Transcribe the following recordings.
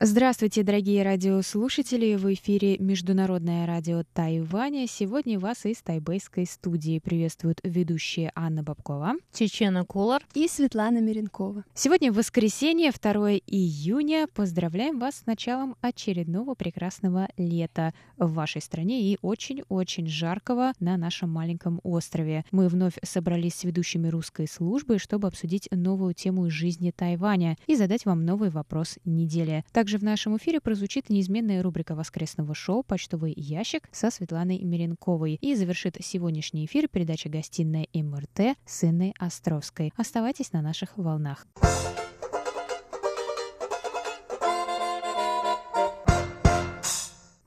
Здравствуйте, дорогие радиослушатели! В эфире Международное радио Тайваня. Сегодня вас из тайбэйской студии приветствуют ведущие Анна Бабкова, Чечена Кулар и Светлана Миренкова. Сегодня воскресенье, 2 июня. Поздравляем вас с началом очередного прекрасного лета в вашей стране и очень-очень жаркого на нашем маленьком острове. Мы вновь собрались с ведущими русской службы, чтобы обсудить новую тему из жизни Тайваня и задать вам новый вопрос недели. Также в нашем эфире прозвучит неизменная рубрика воскресного шоу «Почтовый ящик» со Светланой Миренковой. И завершит сегодняшний эфир передача «Гостиная МРТ» с Инной Островской. Оставайтесь на наших волнах.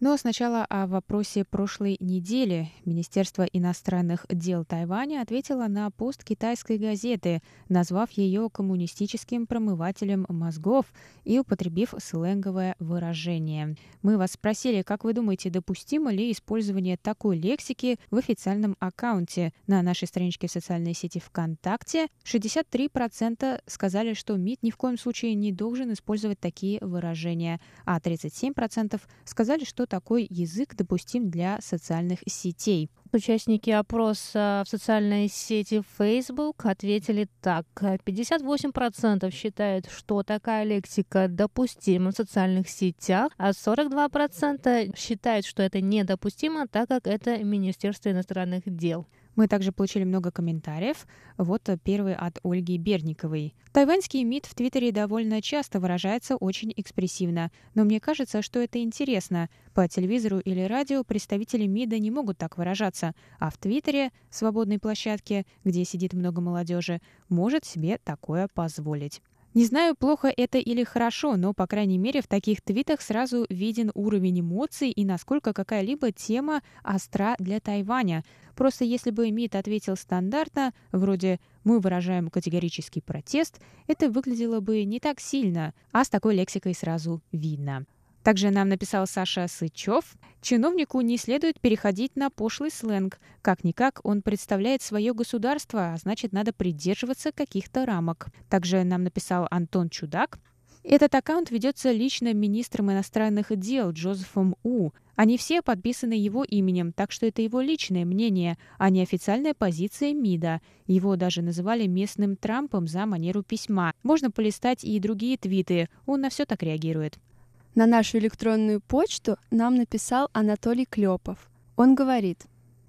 Но сначала о вопросе прошлой недели. Министерство иностранных дел Тайваня ответило на пост китайской газеты, назвав ее коммунистическим промывателем мозгов и употребив сленговое выражение. Мы вас спросили, как вы думаете, допустимо ли использование такой лексики в официальном аккаунте на нашей страничке в социальной сети ВКонтакте? 63% сказали, что МИД ни в коем случае не должен использовать такие выражения, а 37% сказали, что такой язык допустим для социальных сетей. Участники опроса в социальной сети Facebook ответили так. 58% считают, что такая лексика допустима в социальных сетях, а 42% считают, что это недопустимо, так как это Министерство иностранных дел. Мы также получили много комментариев. Вот первый от Ольги Берниковой. Тайваньский МИД в Твиттере довольно часто выражается очень экспрессивно, но мне кажется, что это интересно. По телевизору или радио представители МИДа не могут так выражаться, а в Твиттере, свободной площадке, где сидит много молодежи, может себе такое позволить. Не знаю, плохо это или хорошо, но, по крайней мере, в таких твитах сразу виден уровень эмоций и насколько какая-либо тема остра для Тайваня. Просто если бы МИД ответил стандартно, вроде «мы выражаем категорический протест», это выглядело бы не так сильно, а с такой лексикой сразу видно. Также нам написал Саша Сычев. Чиновнику не следует переходить на пошлый сленг. Как-никак он представляет свое государство, а значит, надо придерживаться каких-то рамок. Также нам написал Антон Чудак. Этот аккаунт ведется лично министром иностранных дел Джозефом У. Они все подписаны его именем, так что это его личное мнение, а не официальная позиция МИДа. Его даже называли местным Трампом за манеру письма. Можно полистать и другие твиты. Он на все так реагирует. На нашу электронную почту нам написал Анатолий Клепов. Он говорит,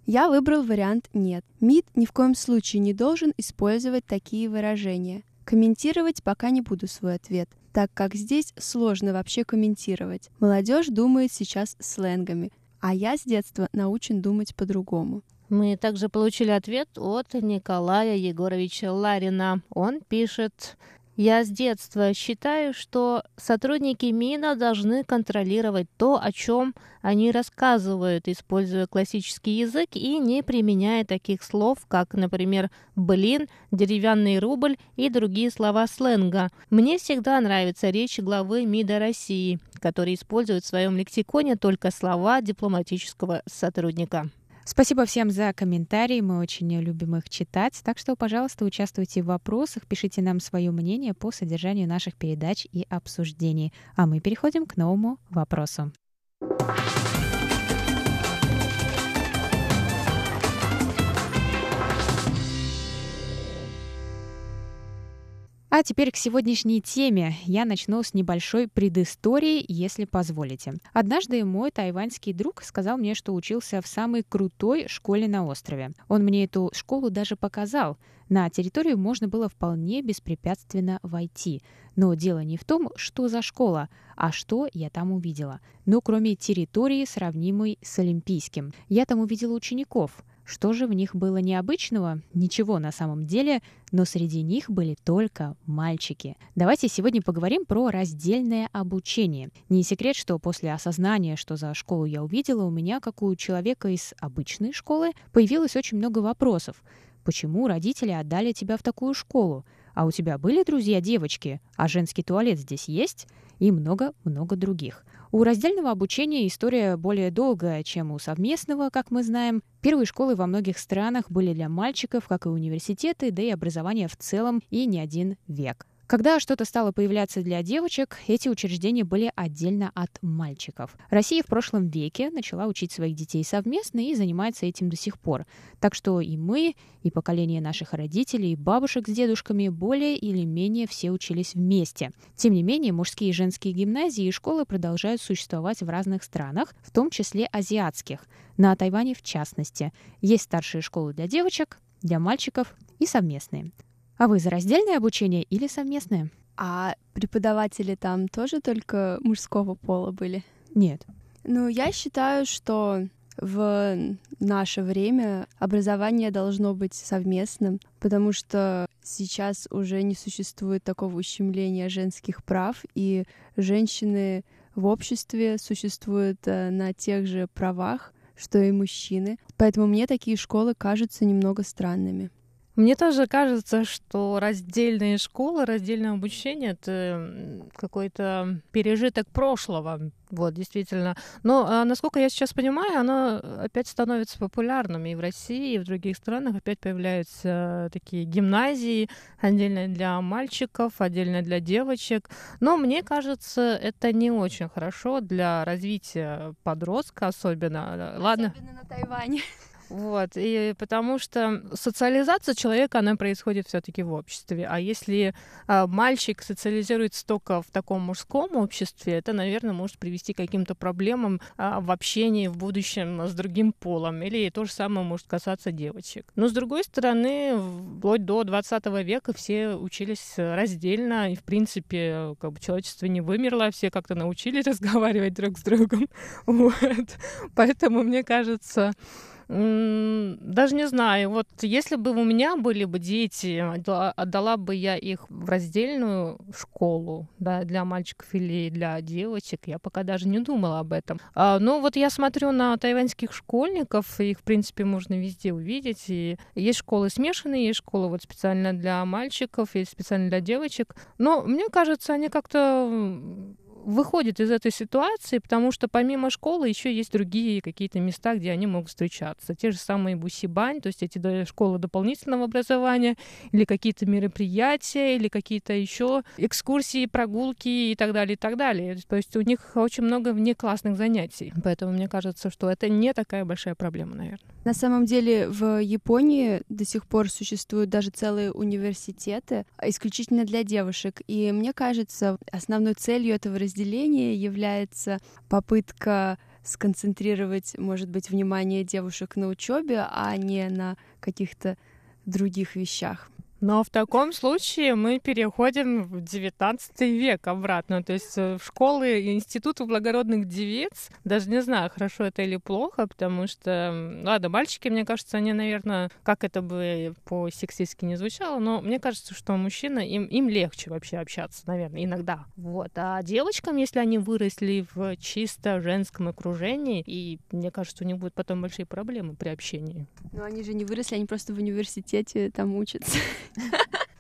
я выбрал вариант «нет». МИД ни в коем случае не должен использовать такие выражения. Комментировать пока не буду свой ответ, так как здесь сложно вообще комментировать. Молодежь думает сейчас сленгами, а я с детства научен думать по-другому. Мы также получили ответ от Николая Егоровича Ларина. Он пишет, я с детства считаю, что сотрудники МИНа должны контролировать то, о чем они рассказывают, используя классический язык и не применяя таких слов, как, например, «блин», «деревянный рубль» и другие слова сленга. Мне всегда нравится речь главы МИДа России, который использует в своем лексиконе только слова дипломатического сотрудника. Спасибо всем за комментарии, мы очень любим их читать. Так что, пожалуйста, участвуйте в вопросах, пишите нам свое мнение по содержанию наших передач и обсуждений. А мы переходим к новому вопросу. А теперь к сегодняшней теме. Я начну с небольшой предыстории, если позволите. Однажды мой тайваньский друг сказал мне, что учился в самой крутой школе на острове. Он мне эту школу даже показал. На территорию можно было вполне беспрепятственно войти. Но дело не в том, что за школа, а что я там увидела. Ну, кроме территории, сравнимой с Олимпийским. Я там увидела учеников – Что же в них было необычного? Ничего на самом деле, но среди них были только мальчики. Давайте сегодня поговорим про раздельное обучение. Не секрет, что после осознания, что за школу я увидела, у меня, как у человека из обычной школы, появилось очень много вопросов. Почему родители отдали тебя в такую школу? А у тебя были друзья девочки? А женский туалет здесь есть? И много-много других. У раздельного обучения история более долгая, чем у совместного, как мы знаем. Первые школы во многих странах были для мальчиков, как и университеты, да и образование в целом, и не один век. Когда что-то стало появляться для девочек, эти учреждения были отдельно от мальчиков. Россия в прошлом веке начала учить своих детей совместно и занимается этим до сих пор. Так что и мы, и поколение наших родителей, и бабушек с дедушками более или менее все учились вместе. Тем не менее, мужские и женские гимназии и школы продолжают существовать в разных странах, в том числе азиатских. На Тайване в частности. Есть старшие школы для девочек, для мальчиков и совместные. А вы за раздельное обучение или совместное? А преподаватели там тоже только мужского пола были? Нет. Ну, я считаю, что в наше время образование должно быть совместным, потому что сейчас уже не существует такого ущемления женских прав, и женщины в обществе существуют э, на тех же правах, что и мужчины. Поэтому мне такие школы кажутся немного странными. Мне тоже кажется, что раздельные школы, раздельное обучение — это какой-то пережиток прошлого. Вот, действительно. Но, а, насколько я сейчас понимаю, оно опять становится популярным. И в России, и в других странах опять появляются такие гимназии, отдельно для мальчиков, отдельно для девочек. Но мне кажется, это не очень хорошо для развития подростка особенно. Ладно. На Тайване. Вот, и потому что социализация человека, она происходит все-таки в обществе. А если а, мальчик социализируется только в таком мужском обществе, это, наверное, может привести к каким-то проблемам а, в общении в будущем с другим полом. Или то же самое может касаться девочек. Но, с другой стороны, вплоть до 20 века все учились раздельно, и, в принципе, как бы человечество не вымерло, все как-то научились разговаривать друг с другом. Вот. Поэтому, мне кажется, даже не знаю. Вот если бы у меня были бы дети, отдала бы я их в раздельную школу, да, для мальчиков или для девочек, я пока даже не думала об этом. А, но вот я смотрю на тайваньских школьников, их, в принципе, можно везде увидеть. И есть школы смешанные, есть школы вот специально для мальчиков, есть специально для девочек. Но мне кажется, они как-то выходит из этой ситуации, потому что помимо школы еще есть другие какие-то места, где они могут встречаться. Те же самые бусибань, то есть эти школы дополнительного образования, или какие-то мероприятия, или какие-то еще экскурсии, прогулки и так далее, и так далее. То есть у них очень много внеклассных занятий. Поэтому мне кажется, что это не такая большая проблема, наверное. На самом деле в Японии до сих пор существуют даже целые университеты исключительно для девушек. И мне кажется, основной целью этого разделения является попытка сконцентрировать, может быть, внимание девушек на учебе, а не на каких-то других вещах. Но в таком случае мы переходим в XIX век обратно. То есть э, в школы и институты благородных девиц, даже не знаю, хорошо это или плохо, потому что, ладно, мальчики, мне кажется, они, наверное, как это бы по-сексистски не звучало, но мне кажется, что мужчина, им, им легче вообще общаться, наверное, иногда. Вот. А девочкам, если они выросли в чисто женском окружении, и мне кажется, у них будут потом большие проблемы при общении. Но они же не выросли, они просто в университете там учатся.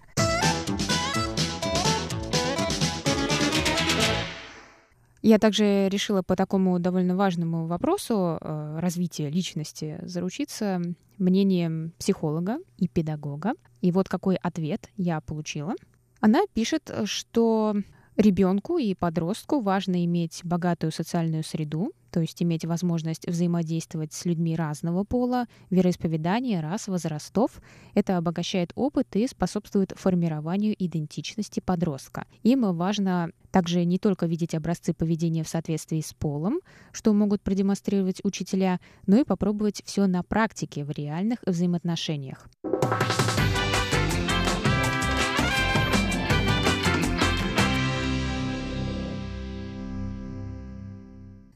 Я также решила по такому довольно важному вопросу э, развития личности заручиться мнением психолога и педагога. И вот какой ответ я получила. Она пишет, что ребенку и подростку важно иметь богатую социальную среду, то есть иметь возможность взаимодействовать с людьми разного пола, вероисповедания, рас, возрастов. Это обогащает опыт и способствует формированию идентичности подростка. Им важно также не только видеть образцы поведения в соответствии с полом, что могут продемонстрировать учителя, но и попробовать все на практике в реальных взаимоотношениях.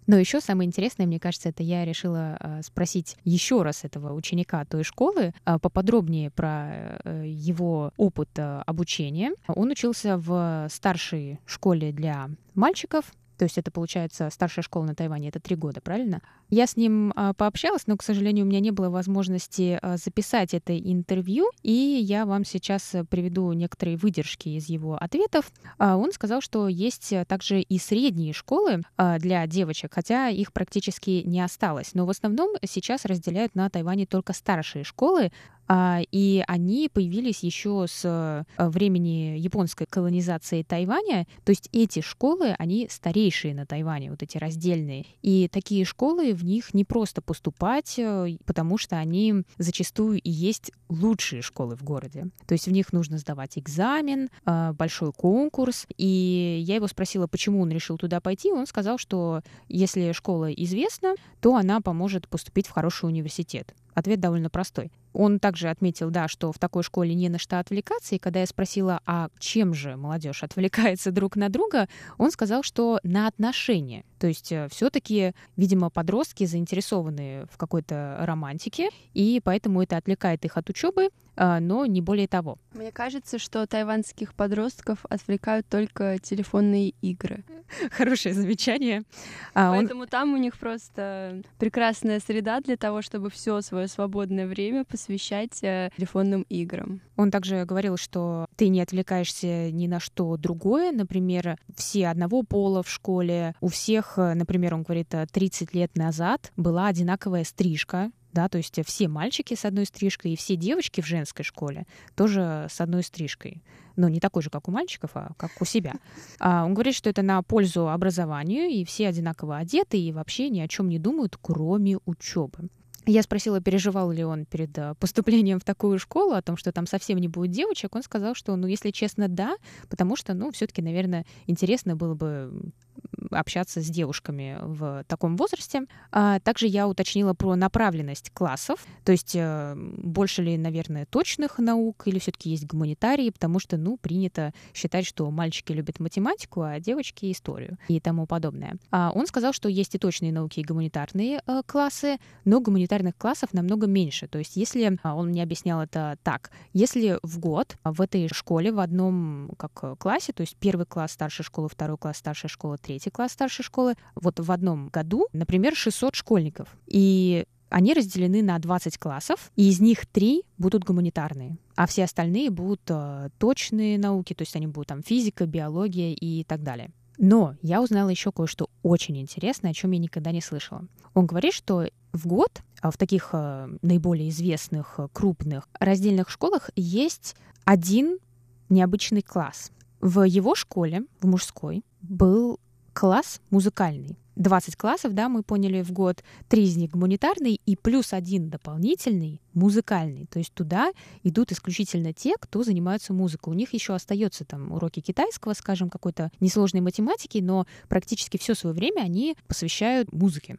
Но еще самое интересное, мне кажется, это я решила э, спросить еще раз этого ученика той школы э, поподробнее про э, его опыт э, обучения. Он учился в старшей школе для мальчиков, то есть это, получается, старшая школа на Тайване, это три года, правильно? Я с ним а, пообщалась, но, к сожалению, у меня не было возможности а, записать это интервью, и я вам сейчас э, приведу некоторые выдержки из его ответов. А, он сказал, что есть э, также и средние школы для девочек, хотя их практически не осталось. Но в основном сейчас разделяют на Тайване только старшие школы, и они появились еще с э, времени японской колонизации Тайваня. То есть эти школы, они старейшие на Тайване, вот эти раздельные. И такие школы, в них не просто поступать, э, потому что они зачастую и есть лучшие школы в городе. То есть в них нужно сдавать экзамен, э, большой конкурс. И я его спросила, почему он решил туда пойти. Он сказал, что если школа известна, то она поможет поступить в хороший университет. Ответ довольно простой. Он также отметил, да, что в такой школе не на что отвлекаться, и когда я спросила, а чем же молодежь отвлекается друг на друга, он сказал, что на отношения. То есть э, все-таки, видимо, подростки заинтересованы в какой-то романтике, и поэтому это отвлекает их от учебы, а, но не более того. Мне кажется, что тайванских подростков отвлекают только телефонные игры. Хорошее замечание. А Поэтому там у них просто прекрасная среда для того, чтобы все свое свободное время посвящать э, телефонным играм. Он также говорил, что ты не отвлекаешься ни на что другое. Например, все одного пола в школе, у всех, э, например, он говорит, 30 э, лет назад была одинаковая стрижка, да, то есть все мальчики с одной стрижкой и все девочки в женской школе тоже с одной стрижкой. Но не такой же, как у мальчиков, а как у себя. А он говорит, что это на пользу образованию, и все одинаково одеты, и вообще ни о чем не думают, кроме учебы. Я спросила, переживал ли он перед э, поступлением в такую школу, о том, что там совсем не будет девочек. Он сказал, что, ну, если честно, да, потому что, ну, все-таки, наверное, интересно было бы общаться с девушками в таком возрасте. А также я уточнила про направленность классов, то есть э, больше ли, наверное, точных наук или все-таки есть гуманитарии, потому что, ну, принято считать, что мальчики любят математику, а девочки — историю и тому подобное. А он сказал, что есть и точные науки, и гуманитарные э, классы, но гуманитарных классов намного меньше. То есть если, а, он мне объяснял это так, если в год в этой школе в одном как классе, то есть первый класс старшей школы, второй класс старшей школы, третий класс старшей школы, вот в одном году, например, 600 школьников. И они разделены на 20 классов, и из них три будут гуманитарные, а все остальные будут э, точные науки, то есть они будут там физика, биология и так далее. Но я узнала еще кое-что очень интересное, о чем я никогда не слышала. Он говорит, что в год а в таких э, наиболее известных э, крупных раздельных школах есть один необычный класс. В его школе, в мужской, был класс музыкальный. 20 классов, да, мы поняли в год, три из них гуманитарные и плюс один дополнительный музыкальный. То есть туда идут исключительно те, кто занимаются музыкой. У них еще остается там уроки китайского, скажем, какой-то несложной математики, но практически все свое время они посвящают музыке.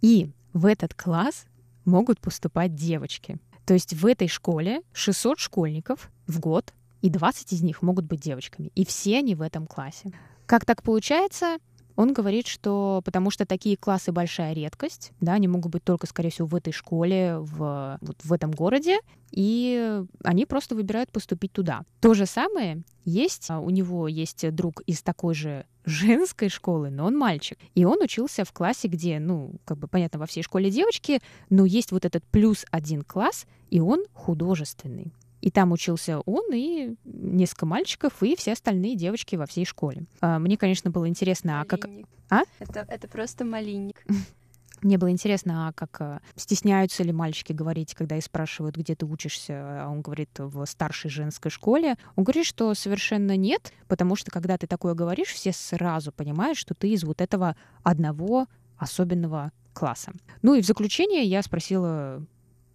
И в этот класс могут поступать девочки. То есть в этой школе 600 школьников в год, и 20 из них могут быть девочками. И все они в этом классе. Как так получается? Он говорит, что потому что такие классы большая редкость, да, они могут быть только, скорее всего, в этой школе, в, вот в этом городе, и они просто выбирают поступить туда. То же самое есть, а, у него есть друг из такой же женской школы, но он мальчик. И он учился в классе, где, ну, как бы понятно, во всей школе девочки, но есть вот этот плюс один класс, и он художественный. И там учился он и несколько мальчиков, и все остальные девочки во всей школе. А, мне, конечно, было интересно, а как... А? Это, это просто малинник. Мне было интересно, а как а, стесняются ли мальчики говорить, когда их спрашивают, где ты учишься, а он говорит в старшей женской школе. Он говорит, что совершенно нет, потому что когда ты такое говоришь, все сразу понимают, что ты из вот этого одного особенного класса. Ну и в заключение я спросила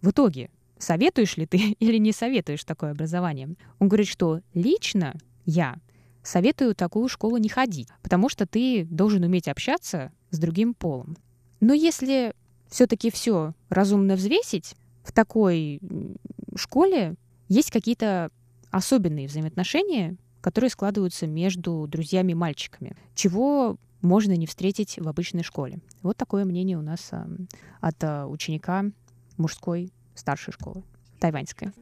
в итоге, советуешь ли ты или не советуешь такое образование? Он говорит, что лично я советую такую школу не ходить, потому что ты должен уметь общаться с другим полом. Но если все-таки все разумно взвесить, в такой школе есть какие-то особенные взаимоотношения, которые складываются между друзьями-мальчиками, чего можно не встретить в обычной школе. Вот такое мнение у нас от а, ученика мужской старшей школы, тайваньской.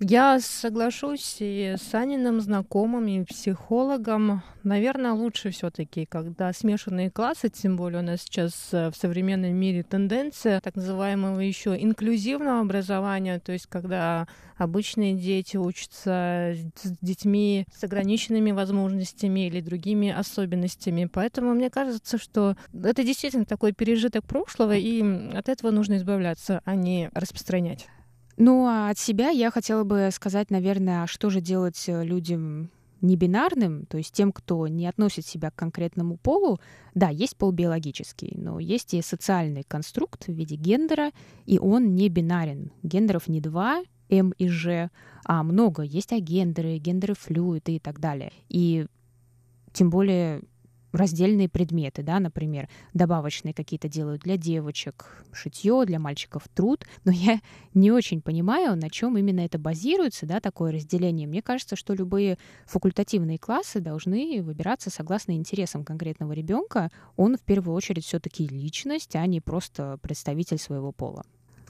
Я соглашусь и с Аниным знакомым, и психологом. Наверное, лучше все-таки, когда смешанные классы, тем более у нас сейчас э, в современном мире тенденция так называемого еще инклюзивного образования, то есть когда обычные дети учатся с детьми с ограниченными возможностями или другими особенностями. Поэтому мне кажется, что это действительно такой пережиток прошлого, и от этого нужно избавляться, а не распространять. Ну, а от себя я хотела бы сказать, наверное, а что же делать э, людям небинарным, то есть тем, кто не относит себя к конкретному полу, да, есть пол биологический, но есть и социальный конструкт в виде гендера, и он не бинарен. Гендеров не два, М и Ж, а много. Есть агендеры, гендеры флюиды и так далее. И тем более раздельные предметы, да, например, добавочные какие-то делают для девочек, шитье, для мальчиков труд, но я не очень понимаю, на чем именно это базируется, да, такое разделение. Мне кажется, что любые факультативные классы должны выбираться согласно интересам конкретного ребенка. Он в первую очередь все-таки личность, а не просто представитель своего пола.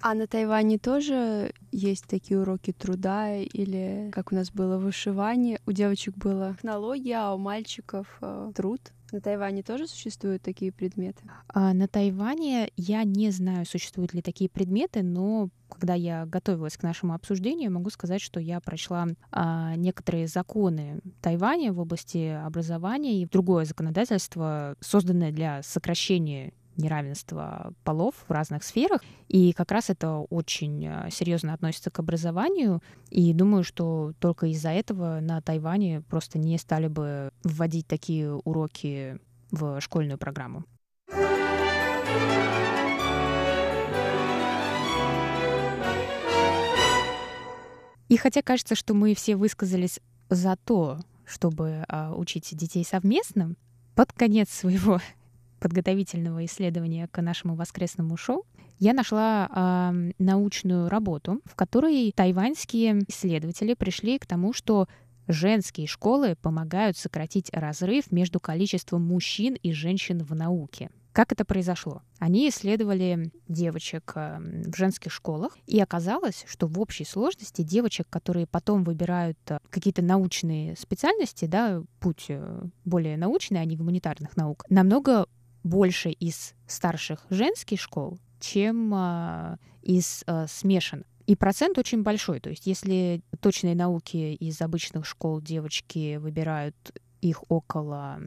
А на Тайване тоже есть такие уроки труда или как у нас было вышивание? У девочек было технология, а у мальчиков э, труд. На Тайване тоже существуют такие предметы? А, на Тайване я не знаю, существуют ли такие предметы, но когда я готовилась к нашему обсуждению, могу сказать, что я прочла а, некоторые законы Тайваня в области образования и другое законодательство, созданное для сокращения неравенства полов в разных сферах. И как раз это очень э, серьезно относится к образованию. И думаю, что только из-за этого на Тайване просто не стали бы вводить такие уроки в школьную программу. И хотя кажется, что мы все высказались за то, чтобы а, учить детей совместно, под конец своего подготовительного исследования к нашему воскресному шоу, я нашла э, научную работу, в которой тайваньские исследователи пришли к тому, что женские школы помогают сократить разрыв между количеством мужчин и женщин в науке. Как это произошло? Они исследовали девочек в женских школах, и оказалось, что в общей сложности девочек, которые потом выбирают э, какие-то научные специальности, да, путь э, более научный, а не гуманитарных наук, намного больше из старших женских школ, чем а, из а, смешанных. И процент очень большой. То есть если точные науки из обычных школ девочки выбирают их около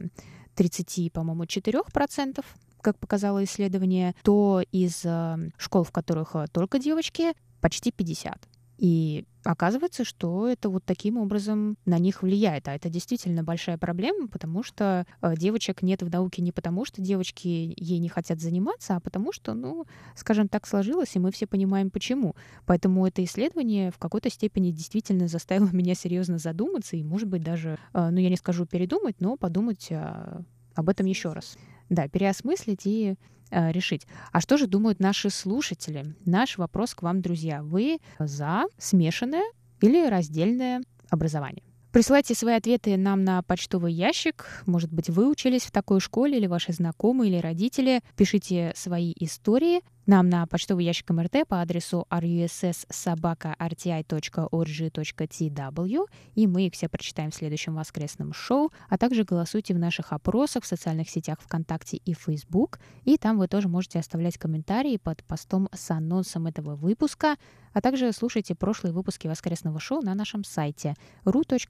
30, по-моему, 4%, как показало исследование, то из а, школ, в которых только девочки, почти 50%. И оказывается, что это вот таким образом на них влияет. А это действительно большая проблема, потому что э, девочек нет в науке не потому, что девочки ей не хотят заниматься, а потому что, ну, скажем так, сложилось, и мы все понимаем, почему. Поэтому это исследование в какой-то степени действительно заставило меня серьезно задуматься и, может быть, даже, э, ну, я не скажу передумать, но подумать э, об этом еще раз. Да, переосмыслить и решить. А что же думают наши слушатели? Наш вопрос к вам, друзья. Вы за смешанное или раздельное образование? Присылайте свои ответы нам на почтовый ящик. Может быть, вы учились в такой школе, или ваши знакомые, или родители. Пишите свои истории нам на почтовый ящик МРТ по адресу russsobaka.rti.org.tw, и мы их все прочитаем в следующем воскресном шоу, а также голосуйте в наших опросах в социальных сетях ВКонтакте и Facebook, и там вы тоже можете оставлять комментарии под постом с анонсом этого выпуска, а также слушайте прошлые выпуски воскресного шоу на нашем сайте ru.rti.org.tw.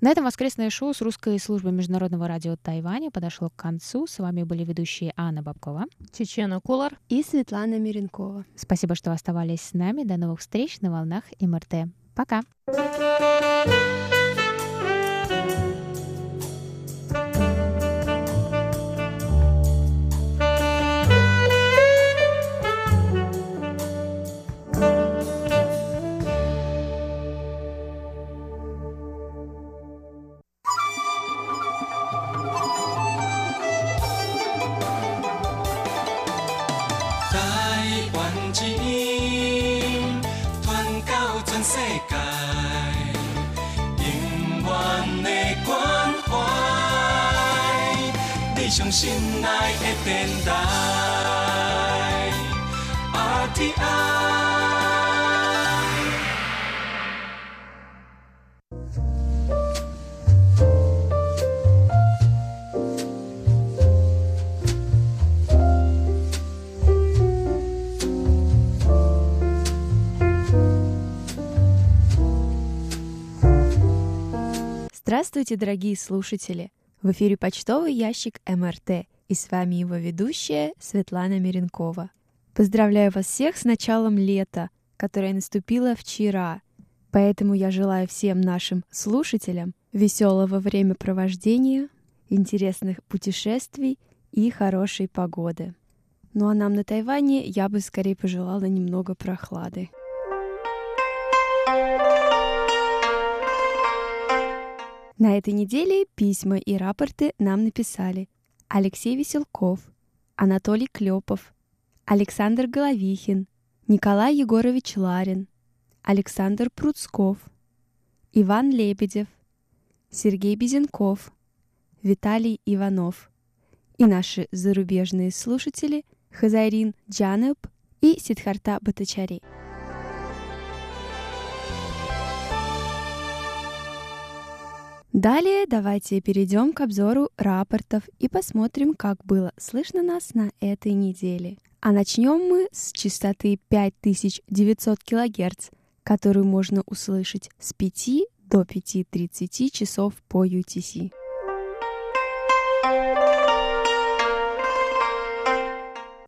На этом воскресное шоу с русской службы Международного радио Тайваня подошло к концу. С вами были ведущие Анна Бабкова, Чечена Кулар и Светлана Миренкова. Спасибо, что оставались с нами. До новых встреч на волнах МРТ. Пока! 上 Здравствуйте, дорогие слушатели! В эфире почтовый ящик МРТ, и с вами его ведущая Светлана Миренкова. Поздравляю вас всех с началом лета, которое наступило вчера. Поэтому я желаю всем нашим слушателям веселого времяпровождения, интересных путешествий и хорошей погоды. Ну а нам на Тайване я бы скорее пожелала немного прохлады. На этой неделе письма и рапорты нам написали Алексей Веселков, Анатолий Клепов, Александр Головихин, Николай Егорович Ларин, Александр Пруцков, Иван Лебедев, Сергей Безенков, Виталий Иванов и наши зарубежные слушатели Хазарин Джанеб и Сидхарта Батачари. Далее давайте перейдем к обзору рапортов и посмотрим, как было слышно нас на этой неделе. А начнем мы с частоты 5900 кГц, которую можно услышать с 5 до 5.30 часов по UTC.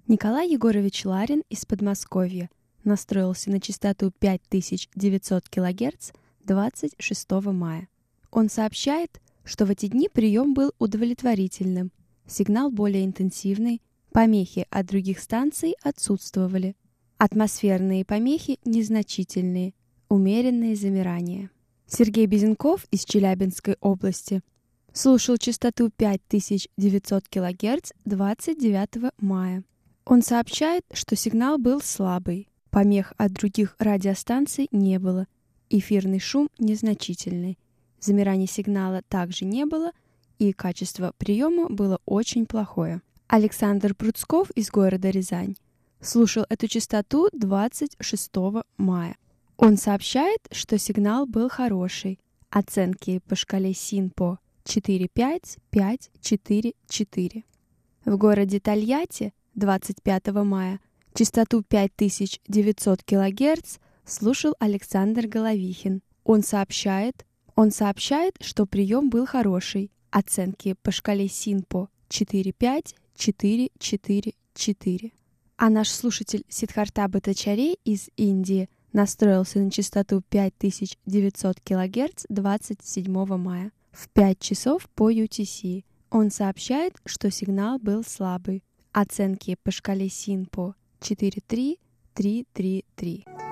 Николай Егорович Ларин из Подмосковья настроился на частоту 5900 кГц 26 мая. Он сообщает, что в эти дни прием был удовлетворительным, сигнал более интенсивный, помехи от других станций отсутствовали. Атмосферные помехи незначительные, умеренные замирания. Сергей Безенков из Челябинской области слушал частоту 5900 кГц 29 мая. Он сообщает, что сигнал был слабый, помех от других радиостанций не было, эфирный шум незначительный. Замираний сигнала также не было, и качество приема было очень плохое. Александр Пруцков из города Рязань слушал эту частоту 26 мая. Он сообщает, что сигнал был хороший. Оценки по шкале СИНПО 4-5-5-4-4. В городе Тольятти 25 мая частоту 5900 кГц слушал Александр Головихин. Он сообщает, он сообщает, что прием был хороший. Оценки по шкале СИНПО 4-5, 4-4-4. А наш слушатель Сидхарта Батачари из Индии настроился на частоту 5900 кГц 27 мая в 5 часов по UTC. Он сообщает, что сигнал был слабый. Оценки по шкале СИНПО 4-3, 3-3-3.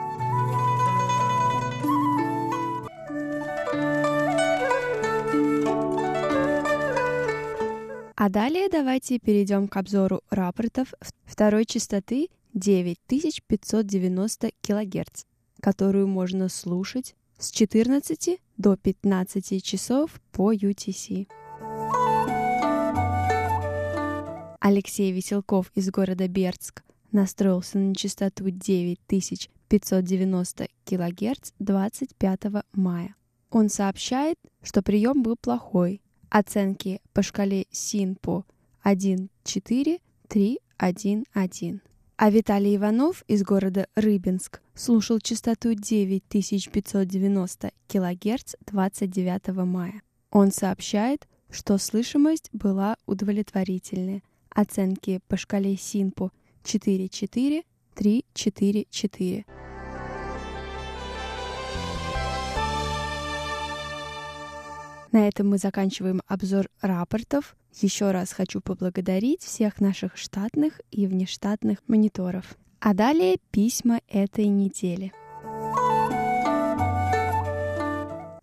А далее давайте перейдем к обзору рапортов второй частоты 9590 кГц, которую можно слушать с 14 до 15 часов по UTC. Алексей Веселков из города Бердск настроился на частоту 9590 кГц 25 мая. Он сообщает, что прием был плохой, Оценки по шкале СИНПО 1-4, 3-1-1. А Виталий Иванов из города Рыбинск слушал частоту 9590 кГц 29 мая. Он сообщает, что слышимость была удовлетворительная. Оценки по шкале СИНПО 4-4, 3-4-4. На этом мы заканчиваем обзор рапортов. Еще раз хочу поблагодарить всех наших штатных и внештатных мониторов. А далее письма этой недели.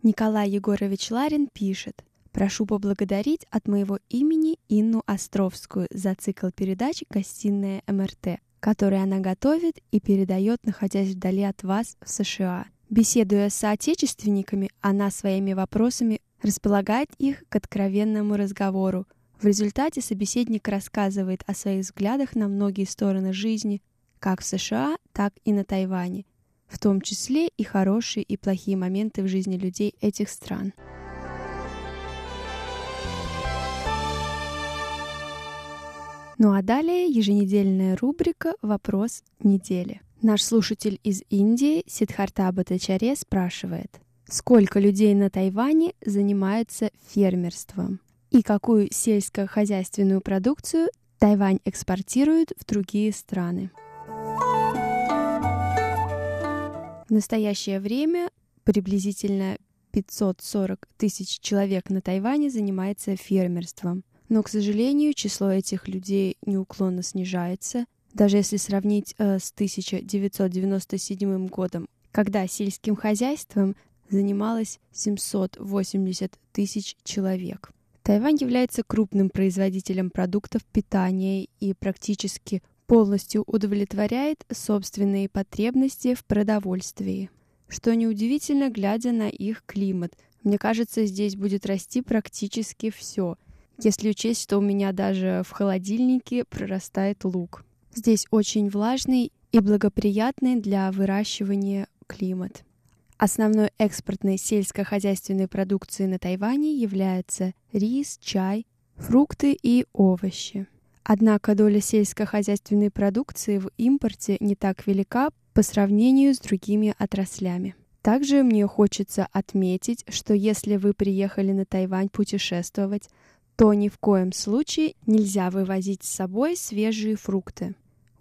Николай Егорович Ларин пишет. Прошу поблагодарить от моего имени Инну Островскую за цикл передач «Гостиная МРТ», который она готовит и передает, находясь вдали от вас в США. Беседуя с соотечественниками, она своими вопросами располагать их к откровенному разговору, В результате собеседник рассказывает о своих взглядах на многие стороны жизни, как в США, так и на Тайване, в том числе и хорошие и плохие моменты в жизни людей этих стран. Ну а далее еженедельная рубрика «Вопрос недели». Наш слушатель из Индии Сидхарта Батачаре спрашивает, сколько людей на Тайване занимаются фермерством и какую сельскохозяйственную продукцию Тайвань экспортирует в другие страны. В настоящее время приблизительно 540 тысяч человек на Тайване занимается фермерством. Но, к сожалению, число этих людей неуклонно снижается. Даже если сравнить э, с 1997 годом, когда сельским хозяйством занималось 780 тысяч человек. Тайвань является крупным производителем продуктов питания и практически полностью удовлетворяет собственные потребности в продовольствии. Что неудивительно, глядя на их климат. Мне кажется, здесь будет расти практически все, если учесть, что у меня даже в холодильнике прорастает лук. Здесь очень влажный и благоприятный для выращивания климат. Основной экспортной сельскохозяйственной продукцией на Тайване являются рис, чай, фрукты и овощи. Однако доля сельскохозяйственной продукции в импорте не так велика по сравнению с другими отраслями. Также мне хочется отметить, что если вы приехали на Тайвань путешествовать, то ни в коем случае нельзя вывозить с собой свежие фрукты.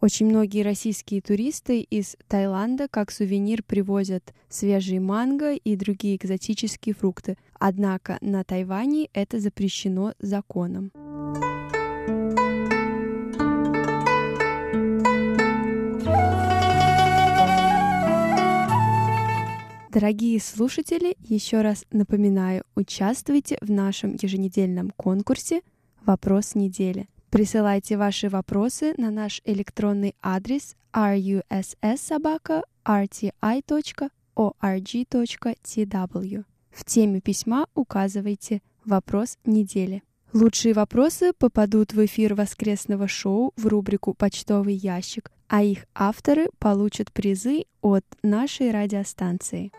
Очень многие российские туристы из Таиланда как сувенир привозят свежие манго и другие экзотические фрукты, однако на Тайване это запрещено законом. Дорогие слушатели, еще раз напоминаю, участвуйте в нашем еженедельном конкурсе «Вопрос недели». Присылайте ваши вопросы на наш электронный адрес russsobaka.rti.org.tw. В теме письма указывайте «Вопрос недели». Лучшие вопросы попадут в эфир воскресного шоу в рубрику «Почтовый ящик», а их авторы получат призы от нашей радиостанции.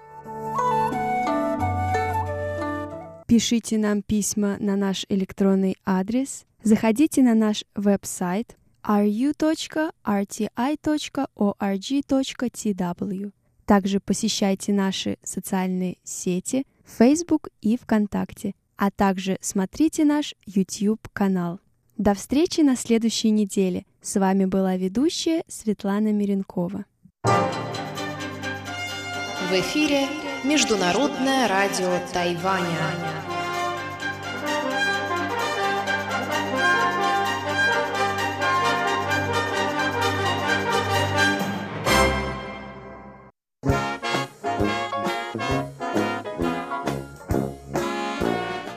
Пишите нам письма на наш электронный адрес. Заходите на наш веб-сайт ru.rti.org.tw. Также посещайте наши социальные сети Facebook и ВКонтакте, а также смотрите наш YouTube-канал. До встречи на следующей неделе. С вами была ведущая Светлана Миренкова. В эфире Международное радио Тайваня.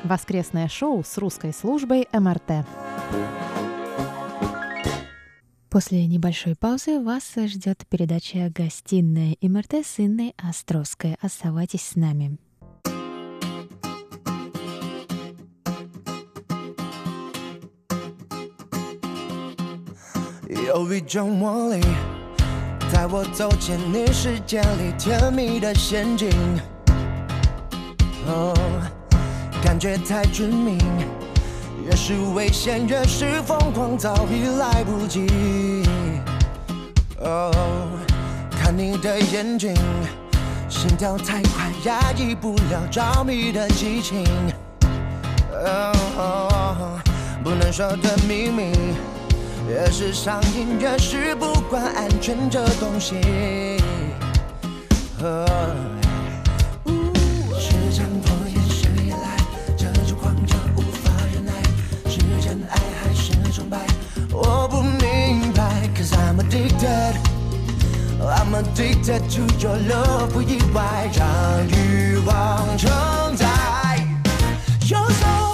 Воскресное шоу с русской службой МРТ. После небольшой паузы вас ждет передача «Гостиная МРТ» с Инной Островской. Оставайтесь с нами.有一种魔力，带我走进你世界里甜蜜的陷阱。哦， 感觉太致命。越是危险，越是疯狂，早已来不及。哦，看你的眼睛，心跳太快，压抑不了着迷的激情。哦，不能说的秘密，越是上瘾，越是不管安全这东西。哦 ，Cause I'm addicted。I'm addicted to your love，不意外让欲望承载。You're so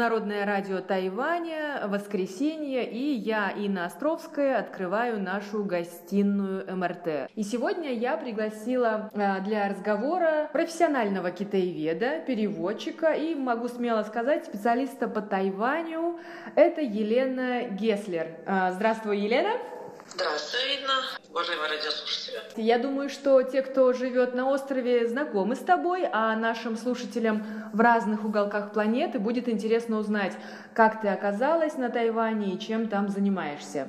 Международное радио Тайваня, воскресенье, и я, Инна Островская, открываю нашу гостиную МРТ. И сегодня я пригласила э, для разговора профессионального китаеведа, переводчика и, могу смело сказать, специалиста по Тайваню. Это Елена Геслер. Э, здравствуй, Елена. Здравствуй, Инна, уважаемые радиослушатели. Я думаю, что те, кто живет на острове, знакомы с тобой, а нашим слушателям в разных уголках планеты будет интересно узнать, как ты оказалась на Тайване и чем там занимаешься.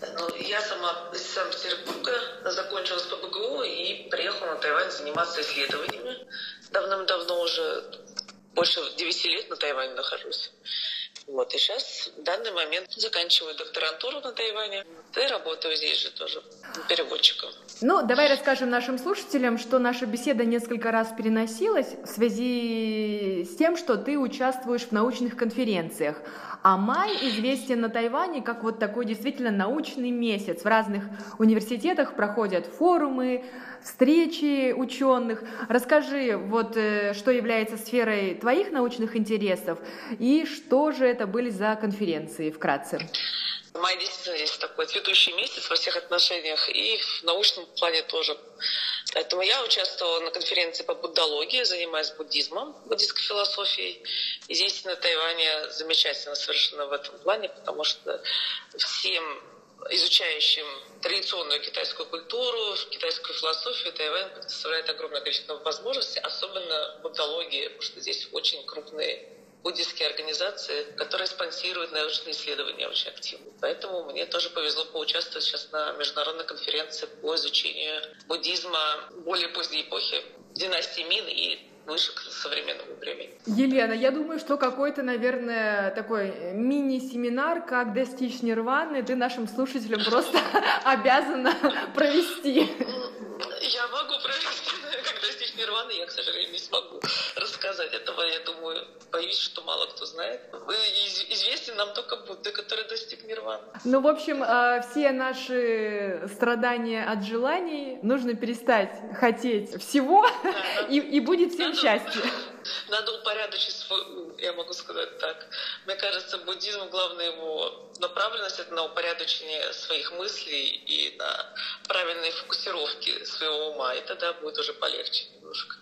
Ну, я сама из Санкт-Петербурга, закончила с ПБГУ и приехала на Тайвань заниматься исследованиями. Давным-давно уже, больше 9 лет на Тайване нахожусь. Вот, и сейчас в данный момент заканчиваю докторантуру на Тайване. Да и работаю здесь же тоже переводчиком. Ну, давай расскажем нашим слушателям, что наша беседа несколько раз переносилась в связи с тем, что ты участвуешь в научных конференциях. А май известен на Тайване как вот такой действительно научный месяц. В разных университетах проходят форумы, встречи ученых. Расскажи, вот э, что является сферой твоих научных интересов и что же это были за конференции вкратце. Май действительно такой цветущий месяц во всех отношениях и в научном плане тоже. Поэтому я участвовала на конференции по буддологии, занимаюсь буддизмом, буддистской философией. И здесь на Тайване замечательно совершенно в этом плане, потому что всем изучающим традиционную китайскую культуру, китайскую философию, Тайвань предоставляет огромное количество возможностей, особенно буддологии, потому что здесь очень крупные буддистские организации, которые спонсируют научные исследования очень активно. Поэтому мне тоже повезло поучаствовать сейчас на международной конференции по изучению буддизма более поздней эпохи, династии Мин и выше к современному времени. Елена, я думаю, что какой-то, наверное, такой мини-семинар, как достичь нирваны, ты нашим слушателям просто обязана провести. Я могу провести, как достичь нирваны, я, к сожалению, не смогу рассказать этого. Я думаю, боюсь, что мало кто знает. Известен нам только Будда, который достиг нирваны. Ну, в общем, э, все наши страдания от желаний нужно перестать хотеть всего, да, и, и будет всем надо, счастье. Надо упорядочить свой я могу сказать так. Мне кажется, буддизм, главная его направленность — это на упорядочение своих мыслей и на правильной фокусировке своего ума, и тогда будет уже полегче немножко.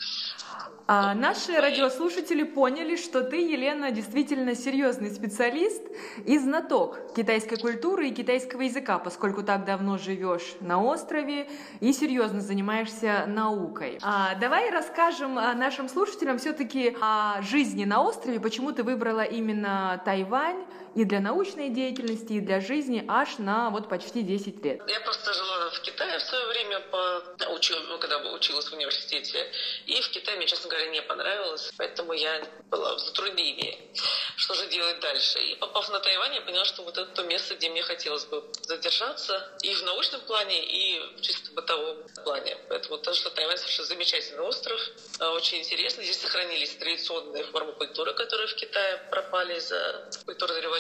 А наши радиослушатели поняли, что ты, Елена, действительно серьезный специалист и знаток китайской культуры и китайского языка, поскольку так давно живешь на острове и серьезно занимаешься наукой. А, давай расскажем нашим слушателям все-таки о жизни на острове, почему ты выбрала именно Тайвань и для научной деятельности, и для жизни аж на вот почти 10 лет. Я просто жила в Китае в свое время, по, учил, ну, когда училась в университете, и в Китае мне, честно говоря, не понравилось, поэтому я была в затруднении, что же делать дальше. И попав на Тайвань, я поняла, что вот это то место, где мне хотелось бы задержаться и в научном плане, и в чисто бытовом плане. Поэтому то, что Тайвань совершенно замечательный остров, а, очень интересно. Здесь сохранились традиционные формы культуры, которые в Китае пропали из-за культурной революции.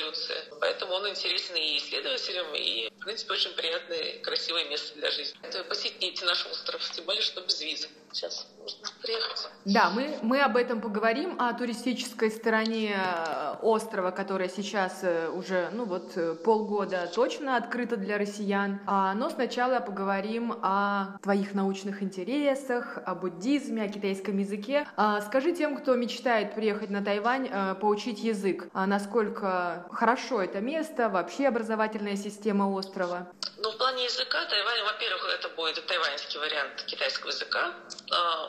Поэтому он интересен и исследователям, и, в принципе, очень приятное, красивое место для жизни. Это посетите наш остров, тем более, что без визы. Сейчас можно приехать. Да, мы, мы об этом поговорим, о туристической стороне э, острова, которая сейчас э, уже, ну вот, э, полгода точно открыта для россиян. А, но сначала поговорим о твоих научных интересах, о буддизме, о китайском языке. А, скажи тем, кто мечтает приехать на Тайвань, поучить язык, а насколько хорошо это место, вообще образовательная система острова? Ну, в плане языка Тайвань, во-первых, это будет тайваньский вариант китайского языка.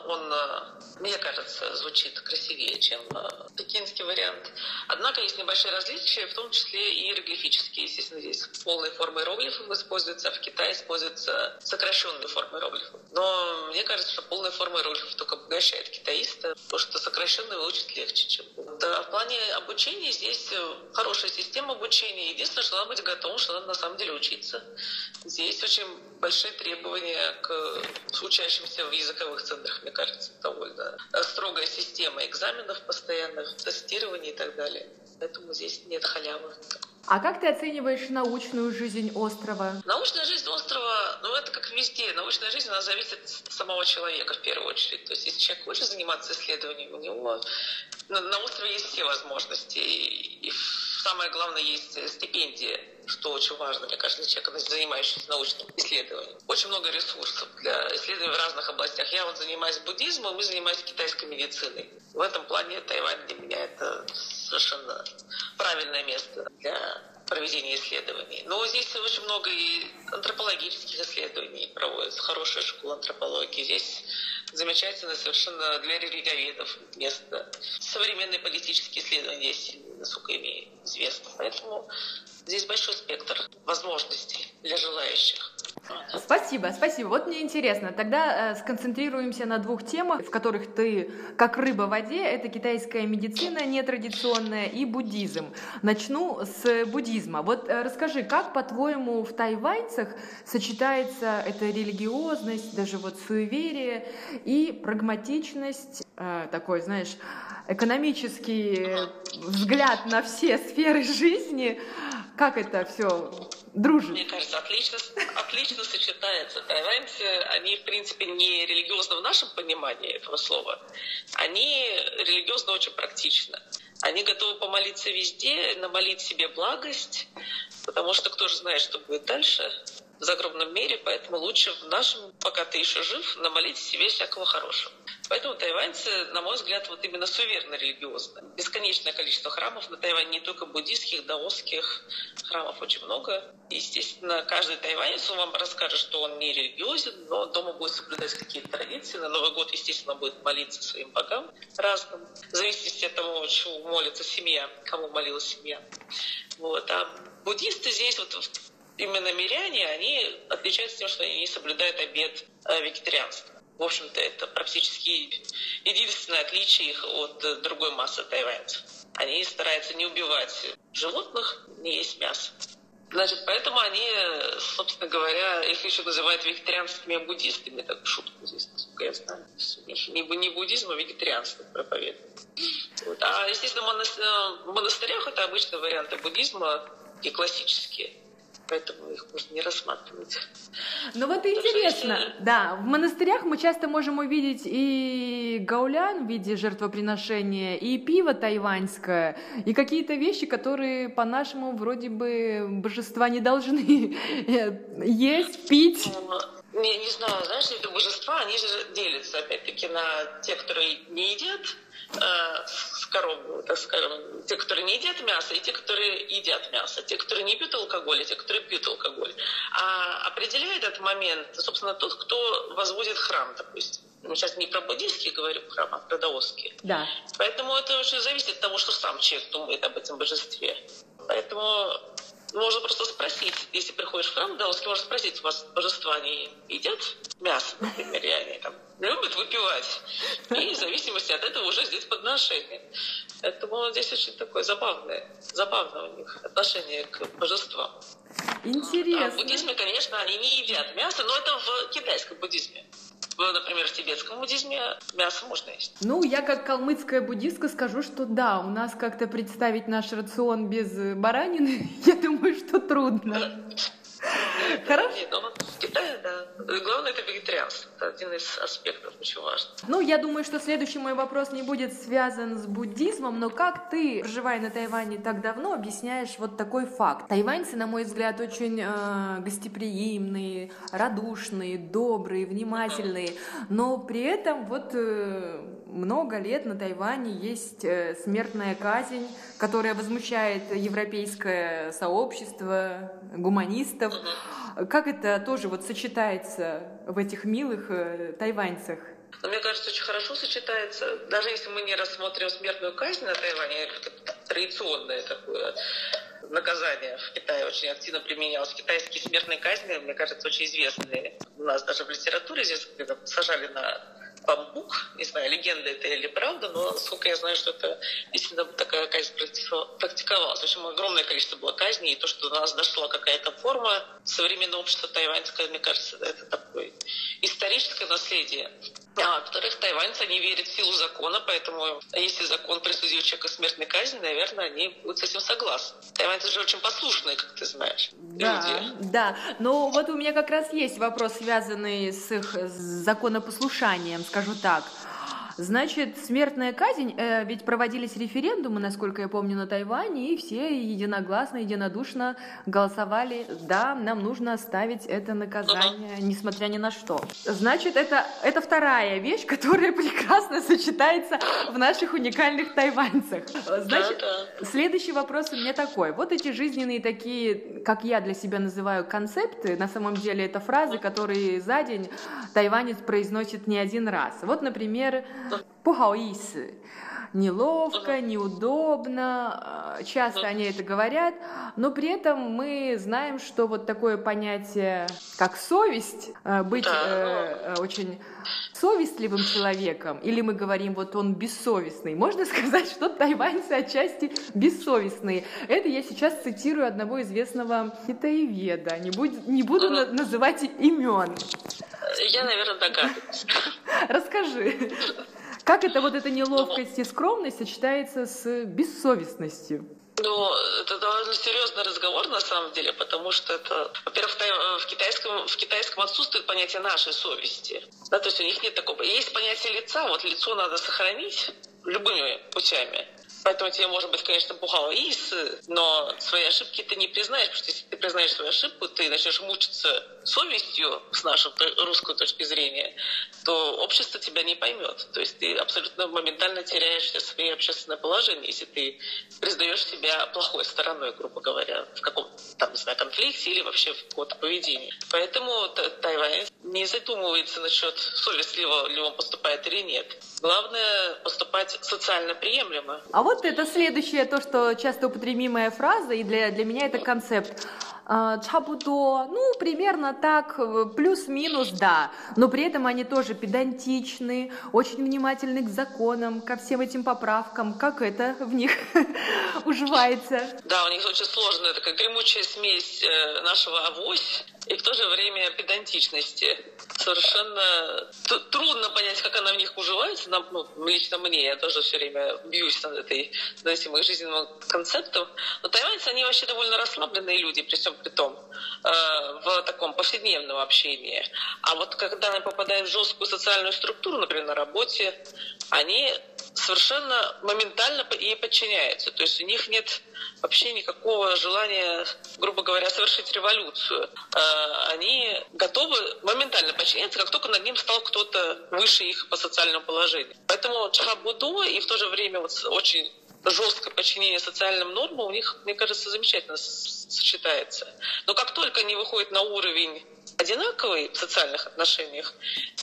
Он, мне кажется, звучит красивее, чем э, пекинский вариант. Однако есть небольшие различия, в том числе и иероглифические. Естественно, здесь полные формы иероглифов используются, а в Китае используются сокращенные формы иероглифов. Но мне кажется, что полная форма иероглифов только обогащает китаиста, потому что сокращенные выучить легче, чем да, в плане обучения здесь э, хорошая система обучения. Единственное, что надо быть готовым, что надо на самом деле учиться. Здесь очень большие требования к учащимся в языковых центрах, мне кажется, довольно строгая система экзаменов постоянных, тестирования и так далее. Поэтому здесь нет халявы. А как ты оцениваешь научную жизнь острова? Научная жизнь острова, ну, это как везде. Научная жизнь, она зависит от самого человека в первую очередь. То есть если человек хочет заниматься исследованием, у него на, на острове есть все возможности. И, и самое главное, есть стипендия, что очень важно, мне кажется, для человека, занимающегося научным исследованием. Очень много ресурсов для исследований в разных областях. Я вот занимаюсь буддизмом, мы занимаемся китайской медициной. В этом плане Тайвань для меня это совершенно правильное место для проведения исследований. Но здесь очень много и антропологических исследований проводится, хорошая школа антропологии. Здесь замечательно совершенно для религиоведов место. Современные политические исследования здесь, насколько мне известно. Поэтому здесь большой спектр возможностей для желающих. Спасибо, спасибо. Вот мне интересно. Тогда э, сконцентрируемся на двух темах, в которых ты как рыба в воде. Это китайская медицина нетрадиционная и буддизм. Начну с буддизма. Вот э, расскажи, как, по-твоему, в тайваньцах сочетается эта религиозность, даже вот суеверие и прагматичность, э, такой, знаешь, экономический взгляд на все сферы жизни. Как это все дружит? Мне кажется, отлично, отлично сочетается. Тайваньцы, они, в принципе, не религиозны в нашем понимании этого слова. Они религиозно очень практично. Они готовы помолиться везде, намолить себе благость, потому что кто же знает, что будет дальше в загробном мире, поэтому лучше в нашем, пока ты еще жив, намолить себе всякого хорошего. Поэтому тайваньцы, на мой взгляд, вот именно суверенно религиозны. Бесконечное количество храмов на Тайване, не только буддийских, даосских храмов очень много. Естественно, каждый тайванец вам расскажет, что он не религиозен, но дома будет соблюдать какие-то традиции. На Новый год, естественно, будет молиться своим богам разным, в зависимости от того, чего молится семья, кому молилась семья. Вот. А буддисты здесь вот именно миряне, они отличаются тем, что они соблюдают обед э, вегетарианства. В общем-то, это практически единственное отличие их от другой массы тайваньцев. Они стараются не убивать животных, не есть мясо. Значит, поэтому они, собственно говоря, их еще называют вегетарианскими буддистами, так шутку здесь, насколько я знаю. Не, не буддизм, а вегетарианство проповедуют. Вот. А, естественно, в монастырях это обычные варианты буддизма и классические поэтому их можно не рассматривать. Ну вот интересно, если... да, в монастырях мы часто можем увидеть и гаулян в виде жертвоприношения, и пиво тайваньское, и какие-то вещи, которые по-нашему вроде бы божества не должны есть, пить. Ну, не, не знаю, знаешь, эти божества, они же делятся, опять-таки, на те, которые не едят э, с корову, так скажем, те, которые не едят мясо, и те, которые едят мясо, те, которые не пьют алкоголь, и те, которые пьют алкоголь. А определяет этот момент, собственно, тот, кто возводит храм, допустим. Ну, сейчас не про буддийский говорю храм, а про даосский. Да. Поэтому это очень зависит от того, что сам человек думает об этом божестве. Поэтому можно просто спросить, если приходишь в храм даосский, можно спросить, у вас божества не едят мясо, например, и они там любят выпивать. И в зависимости от этого уже здесь подношение. Поэтому здесь очень такое забавное, забавное у них отношение к божествам. Интересно. А в буддизме, конечно, они не едят мясо, но это в китайском буддизме. Например, в тибетском буддизме мясо можно есть. Ну, я как калмыцкая буддистка скажу, что да, у нас как-то представить наш рацион без баранины, я думаю, что трудно. Хорошо. Нет, ну, в Китае, да. Главное, это вегетарианство. Это один из аспектов очень важный. Ну, я думаю, что следующий мой вопрос не будет связан с буддизмом, но как ты, проживая на Тайване так давно, объясняешь вот такой факт? Тайваньцы, на мой взгляд, очень э, гостеприимные, радушные, добрые, внимательные, но при этом вот э, много лет на Тайване есть э, смертная казнь, которая возмущает европейское сообщество гуманистов. Как это тоже вот сочетается в этих милых э, тайваньцах? Но мне кажется, очень хорошо сочетается. Даже если мы не рассмотрим смертную казнь на Тайване, это традиционное такое наказание в Китае очень активно применялось. Китайские смертные казни, мне кажется, очень известные. У нас даже в литературе здесь сажали на бамбук. Не знаю, легенда это или правда, но сколько я знаю, что это действительно такая казнь практиковалась. В общем, огромное количество было казней, и то, что до нас дошла какая-то форма современного общества тайваньское, мне кажется, это такое историческое наследие А во-вторых, тайваньцы, они верят в силу закона, поэтому если закон присудил человека смертной казни, наверное, они будут с этим согласны. Тайваньцы же очень послушные, как ты знаешь, Да, люди. да. Но вот у меня как раз есть вопрос, связанный с их законопослушанием, скажу так. Значит, смертная казнь, э, ведь проводились референдумы, насколько я помню, на Тайване, и все единогласно, единодушно голосовали, да, нам нужно оставить это наказание, несмотря ни на что. Значит, это, это вторая вещь, которая прекрасно сочетается в наших уникальных тайваньцах. Значит, Следующий вопрос у меня такой. Вот эти жизненные такие, как я для себя называю, концепты, на самом деле это фразы, которые за день тайванец произносит не один раз. Вот, например, «пухаоисы». Неловко, неудобно, э, часто они это говорят, но при этом мы знаем, что вот такое понятие, как совесть, э, быть э, э, очень совестливым человеком, или мы говорим, вот он бессовестный. Можно сказать, что тайваньцы отчасти бессовестные. Это я сейчас цитирую одного известного китаеведа. Не, буд- не буду на- называть имен. Я, наверное, догадываюсь. Расскажи, как это вот эта неловкость и скромность сочетается с бессовестностью? Ну, это довольно серьезный разговор на самом деле, потому что это, во-первых, в китайском, в китайском отсутствует понятие нашей совести. Да, то есть у них нет такого. Есть понятие лица, вот лицо надо сохранить любыми путями. Поэтому тебе может быть, конечно, бухало ис, но свои ошибки ты не признаешь, потому что если ты признаешь свою ошибку, ты начнешь мучиться совестью с нашей русской точки зрения, то общество тебя не поймет. То есть ты абсолютно моментально теряешь все свои общественное положение, если ты признаешь себя плохой стороной, грубо говоря, в каком-то там, не знаю, конфликте или вообще в каком-то поведении. Поэтому т- тайванец не задумывается насчет совестливо ли он поступает или нет. Главное поступать социально приемлемо. А вот это следующее, то, что часто употребимая фраза, и для, для меня это концепт. А, Чабудо, ну, примерно так, плюс-минус, да. Но при этом они тоже педантичны, очень внимательны к законам, ко всем этим поправкам. Как это в них уживается? Да, у них очень сложная такая гремучая смесь э, нашего авось и в то же время педантичности. Совершенно трудно понять, как она в них уживается. Нам, ну, лично мне, я тоже все время бьюсь над, этой, над этим их жизненным концептом. Но тайваньцы, они вообще довольно расслабленные люди, при всем при том, э, в таком повседневном общении. А вот когда они попадают в жесткую социальную структуру, например, на работе, они совершенно моментально ей подчиняются. То есть у них нет вообще никакого желания, грубо говоря, совершить революцию. Э, Они готовы моментально подчиняться, как только над ним стал кто-то выше их по социальному положению. Поэтому чхабудо и в то же время вот очень жесткое подчинение социальным нормам у них, мне кажется, замечательно сочетается. Но как только они выходят на уровень одинаковый в социальных отношениях,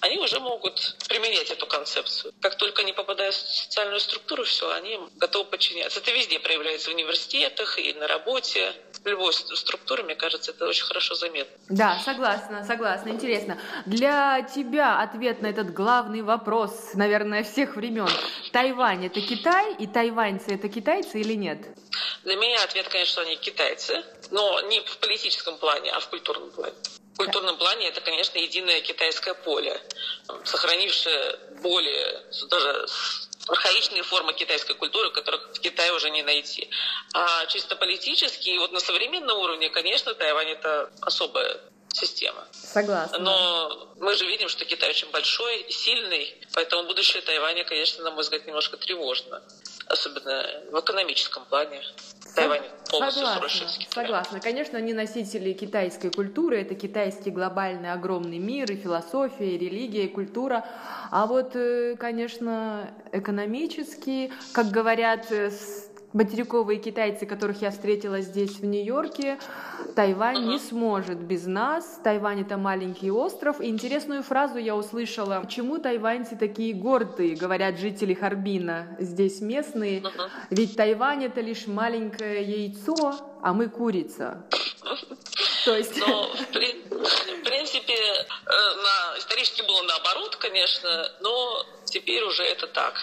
они уже могут применять эту концепцию. Как только они попадают в социальную структуру, все, они готовы подчиняться. Это везде проявляется в университетах и на работе. В любой структуре, мне кажется, это очень хорошо заметно. Да, согласна, согласна. Интересно. Для тебя ответ на этот главный вопрос, наверное, всех времен. Тайвань это Китай, и тайваньцы это китайцы или нет? Для меня ответ, конечно, они китайцы, но не в политическом плане, а в культурном плане. В культурном плане это, конечно, единое китайское поле, сохранившее более даже архаичные формы китайской культуры, которых в Китае уже не найти. А чисто политически, вот на современном уровне, конечно, Тайвань это особая система. Согласна. Но мы же видим, что Китай очень большой, сильный, поэтому будущее Тайваня, конечно, на мой взгляд, немножко тревожно. Особенно в экономическом плане. Тайвань полностью Согласна, согласна. Конечно, они носители китайской культуры. Это китайский глобальный огромный мир, и философия, и религия, и культура. А вот, э, конечно, экономически, как говорят э, с- материковые китайцы, которых я встретила здесь, в Нью-Йорке, Тайвань не сможет без нас. Тайвань это маленький остров. И интересную фразу я услышала. Почему тайваньцы такие гордые, говорят жители Харбина, здесь местные. Ведь Тайвань это лишь маленькое яйцо, а мы курица. То есть... Но, в, при- в принципе, э, на, исторически было наоборот, конечно, но теперь уже это так.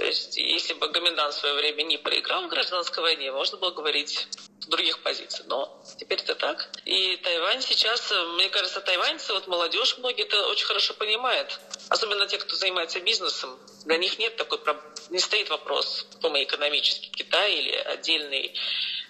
То есть, если бы Гоминдан в свое время не проиграл в гражданской войне, можно было говорить других позиций. Но теперь это так. И Тайвань сейчас, мне кажется, тайваньцы, вот молодежь многие это очень хорошо понимают. Особенно те, кто занимается бизнесом. Для них нет такой, не стоит вопрос, кто мы экономический, Китай или отдельный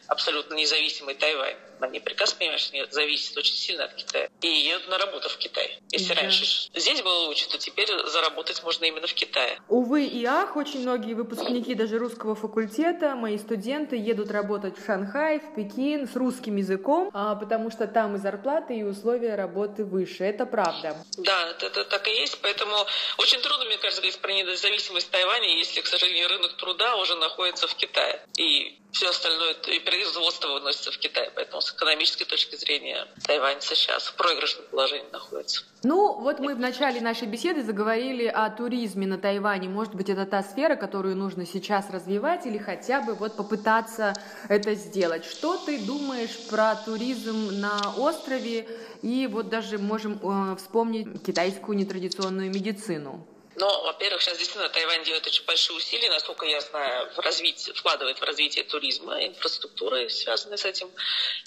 абсолютно независимый Тайвань. Они прекрасно понимают, что они зависят очень сильно от Китая. И едут на работу в Китай. Если да. раньше здесь было лучше, то теперь заработать можно именно в Китае. Увы и ах, очень многие выпускники даже русского факультета, мои студенты едут работать в Шанхай, в Пекин с русским языком, а, потому что там и зарплаты, и условия работы выше. Это правда. Да, это, это так и есть. Поэтому очень трудно, мне кажется, говорить про независимость Тайваня, если, к сожалению, рынок труда уже находится в Китае. И все остальное, и производство выносится в Китай. Поэтому с экономической точки зрения Тайвань сейчас в проигрышном положении находится. Ну, вот мы в начале нашей беседы заговорили о туризме на Тайване. Может быть, это та сфера, которую нужно сейчас развивать или хотя бы вот попытаться это сделать. Что ты думаешь про туризм на острове? И вот даже можем э, вспомнить китайскую нетрадиционную медицину. Но, во-первых, сейчас действительно Тайвань делает очень большие усилия, насколько я знаю, в развитие, вкладывает в развитие туризма, инфраструктуры, связанной с этим,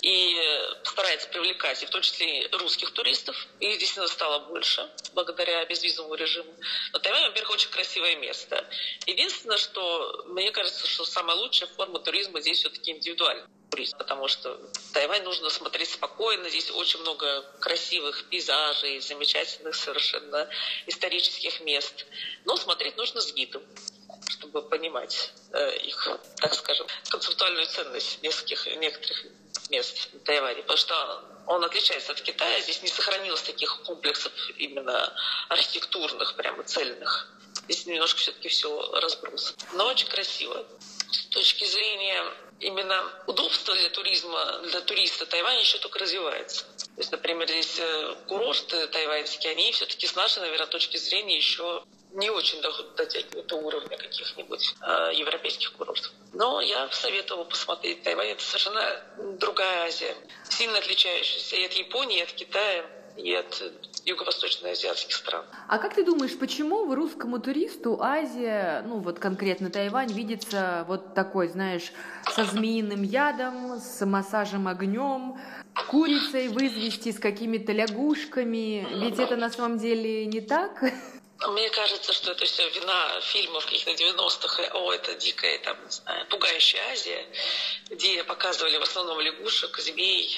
и старается привлекать, и в том числе русских туристов. И действительно стало больше благодаря безвизовому режиму. Но Тайвань, во-первых, очень красивое место. Единственное, что мне кажется, что самая лучшая форма туризма здесь все-таки индивидуальная турист, потому что Тайвань нужно смотреть спокойно. Здесь очень много красивых пейзажей, замечательных совершенно исторических мест. Но смотреть нужно с гидом чтобы понимать э, их, так скажем, концептуальную ценность нескольких, некоторых мест в Тайване. Потому что он отличается от Китая. Здесь не сохранилось таких комплексов именно архитектурных, прямо цельных. Здесь немножко все-таки все разбросано. Но очень красиво. С точки зрения именно удобство для туризма, для туриста Тайвань еще только развивается. То есть, например, здесь э, курорты тайваньские, они все-таки с нашей, наверное, точки зрения еще не очень дотягивают до уровня каких-нибудь э, европейских курортов. Но я советовала посмотреть Тайвань. Это совершенно другая Азия, сильно отличающаяся и от Японии, и от Китая, от юго-восточноазиатских стран. А как ты думаешь, почему русскому туристу Азия, ну вот конкретно Тайвань, видится вот такой, знаешь, со змеиным ядом, с массажем огнем, курицей в извести, с какими-то лягушками? Ведь это на самом деле не так? Мне кажется, что это все вина фильмов каких-то 90-х. О, это дикая, там, не знаю, пугающая Азия, где показывали в основном лягушек, змей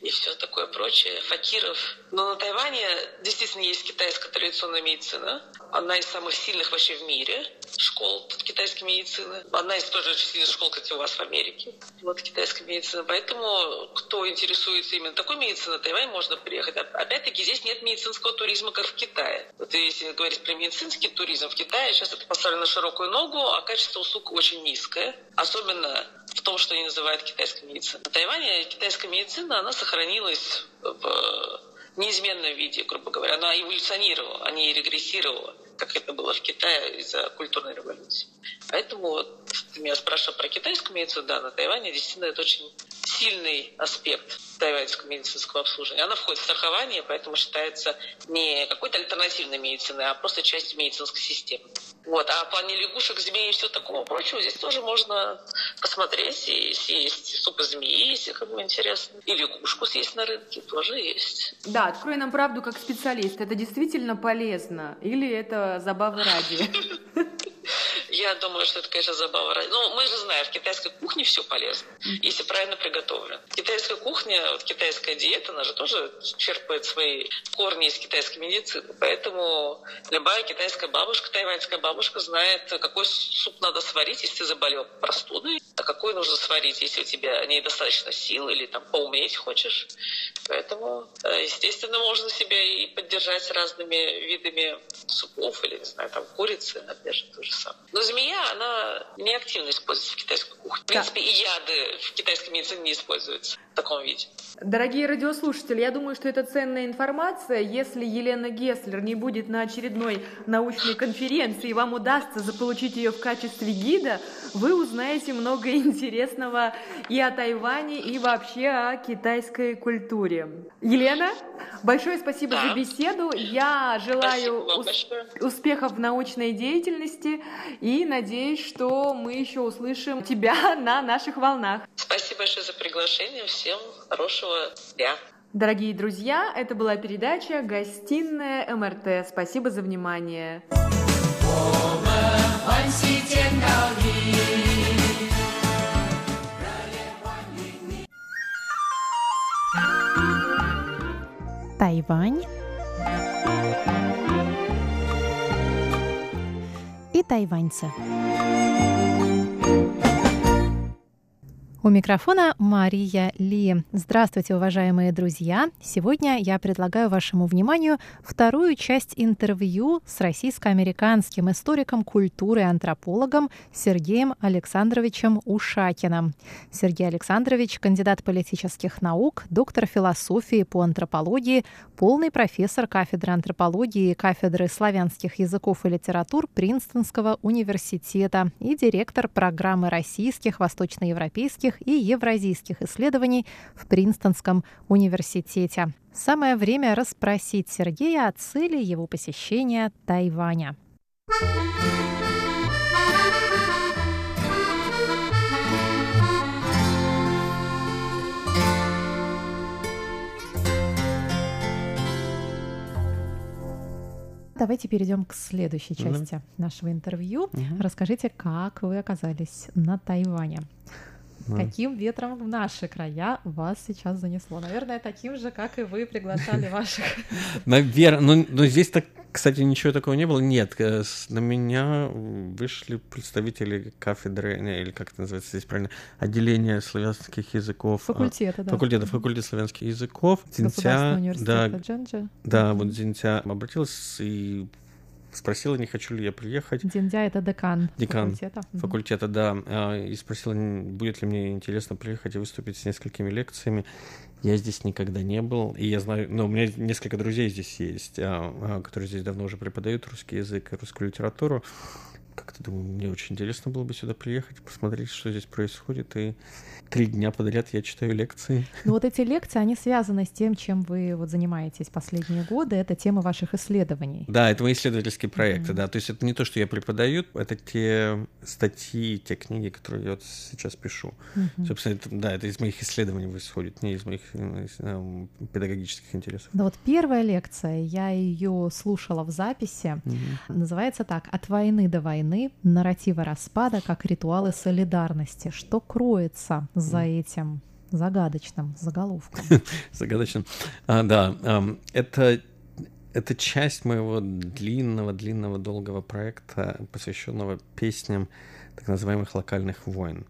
и все такое прочее, факиров. Но на Тайване действительно есть китайская традиционная медицина. Одна из самых сильных вообще в мире школ китайской медицины. Одна из тоже очень сильных школ, кстати, у вас в Америке. Вот китайская медицина. Поэтому, кто интересуется именно такой медициной, на Тайвань можно приехать. Опять-таки, здесь нет медицинского туризма, как в Китае. Вот если про медицинский туризм в Китае, сейчас это поставлено на широкую ногу, а качество услуг очень низкое. Особенно в том, что они называют китайской медициной. На Тайване китайская медицина, она сохранилась в неизменном виде, грубо говоря. Она эволюционировала, а не регрессировала, как это было в Китае из-за культурной революции. Поэтому вот, ты меня спрашивал про китайскую медицину, да, на Тайване действительно это очень сильный аспект тайваньского медицинского обслуживания. Она входит в страхование, поэтому считается не какой-то альтернативной медициной, а просто частью медицинской системы. Вот. А в плане лягушек, змей и всего такого прочего, здесь тоже можно посмотреть и съесть суп из змеи, если кому интересно. И лягушку съесть на рынке тоже есть. Да, открой нам правду как специалист. Это действительно полезно? Или это забавы ради? Я думаю, что это, конечно, забава. Ну, мы же знаем, в китайской кухне все полезно, если правильно приготовлено. Китайская кухня, вот китайская диета, она же тоже черпает свои корни из китайской медицины. Поэтому любая китайская бабушка, тайваньская бабушка знает, какой суп надо сварить, если ты заболел простудой, а какой нужно сварить, если у тебя недостаточно сил или там поумереть хочешь. Поэтому, э, естественно, можно себя и поддержать разными видами супов или, не знаю, там курицы, опять же, то же самое. Но змея, она не активно используется в китайской кухне. В принципе, и яды в китайской медицине не используются в таком виде. Дорогие радиослушатели, я думаю, что это ценная информация. Если Елена Геслер не будет на очередной научной конференции, вам удастся заполучить ее в качестве гида, вы узнаете много интересного и о Тайване, и вообще о китайской культуре. Елена, большое спасибо да. за беседу. Я желаю успехов большое. Успехов в научной деятельности и надеюсь, что мы еще услышим тебя на наших волнах. Спасибо большое за приглашение. Всем хорошего дня. Дорогие друзья, это была передача «Гостиная МРТ». Спасибо за внимание. 欢喜见到你。 Тайвань и тайваньцы. У микрофона Мария Ли. Здравствуйте, уважаемые друзья! Сегодня я предлагаю вашему вниманию вторую часть интервью с российско-американским историком культуры и антропологом Сергеем Александровичем Ушакиным. Сергей Александрович – кандидат политических наук, доктор философии по антропологии, полный профессор кафедры антропологии и кафедры славянских языков и литератур Принстонского университета и директор программы российских, восточноевропейских и евразийских исследований в Принстонском университете. Самое время расспросить Сергея о цели его посещения Тайваня. Давайте перейдем к следующей части нашего интервью. Мгм. Расскажите, как вы оказались на Тайване? Ну, Каким ветром в наши края вас сейчас занесло? Наверное, таким же, как и вы приглашали ваших. Наверное, но, но здесь так, кстати, ничего такого не было. Нет, э, на меня вышли представители кафедры, или как это называется здесь правильно, отделения славянских языков. а, Факультета, да. Факультета, факультет славянских языков. Университета да, да, вот Зинтя обратилась и спросила, не хочу ли я приехать. Диндя — это декан, Декан факультета. Факультета, да, а, и спросила, будет ли мне интересно приехать и выступить с несколькими лекциями. Я здесь никогда не был, и я знаю, ну, у меня несколько друзей здесь есть, а, а, которые здесь давно уже преподают русский язык и русскую литературу. Как-то думаю, мне очень интересно было бы сюда приехать, посмотреть, что здесь происходит, и три дня подряд я читаю лекции. Ну вот эти лекции, они связаны с тем, чем вы вот занимаетесь последние годы. Это тема ваших исследований. Да, это мои исследовательские проекты, Мгм. да. То есть это не то, что я преподаю, это те статьи, те книги, которые я вот сейчас пишу. Мгм. Собственно, это, да, это из моих исследований происходит, не из моих э, из, эм, педагогических интересов. Да вот первая лекция, я ее слушала в записи, называется так «От войны до войны. Нарративы распада как ритуалы солидарности». Что кроется за этим загадочным заголовком? Загадочно. А, да, это, это часть моего длинного-длинного долгого проекта, посвященного песням так называемых локальных войн.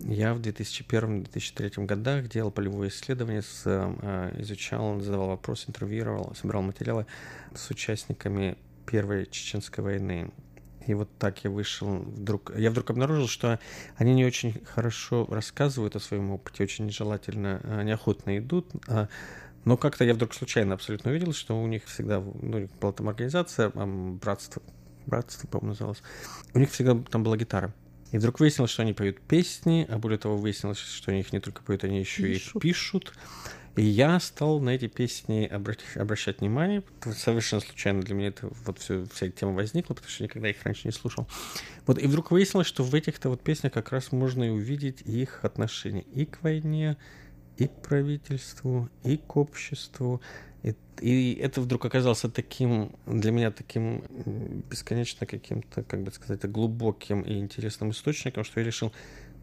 Я в 2001-2003 годах делал полевое исследование, с, э, изучал, задавал вопросы, интервьюировал, собирал материалы с участниками Первой Чеченской войны. И вот так я вышел вдруг... Я вдруг обнаружил, что они не очень хорошо рассказывают о своем опыте, очень нежелательно, э, неохотно идут. а, Но как-то я вдруг случайно абсолютно увидел, что у них всегда, ну, у них была там организация, братство, братство, по-моему, называлось. У них всегда там была гитара. И вдруг выяснилось, что они поют песни, а более того, выяснилось, что они их не только поют, они еще Пишут. пишут. И я стал на эти песни обращать, обращать внимание. Совершенно случайно для меня это вот все, вся эта тема возникла, потому что никогда их раньше не слушал. Вот, и вдруг выяснилось, что в этих-то вот песнях как раз можно и увидеть их отношение и к войне, и к правительству, и к обществу. И, и это вдруг оказался таким, для меня таким бесконечно каким-то, как бы сказать, глубоким и интересным источником, что я решил,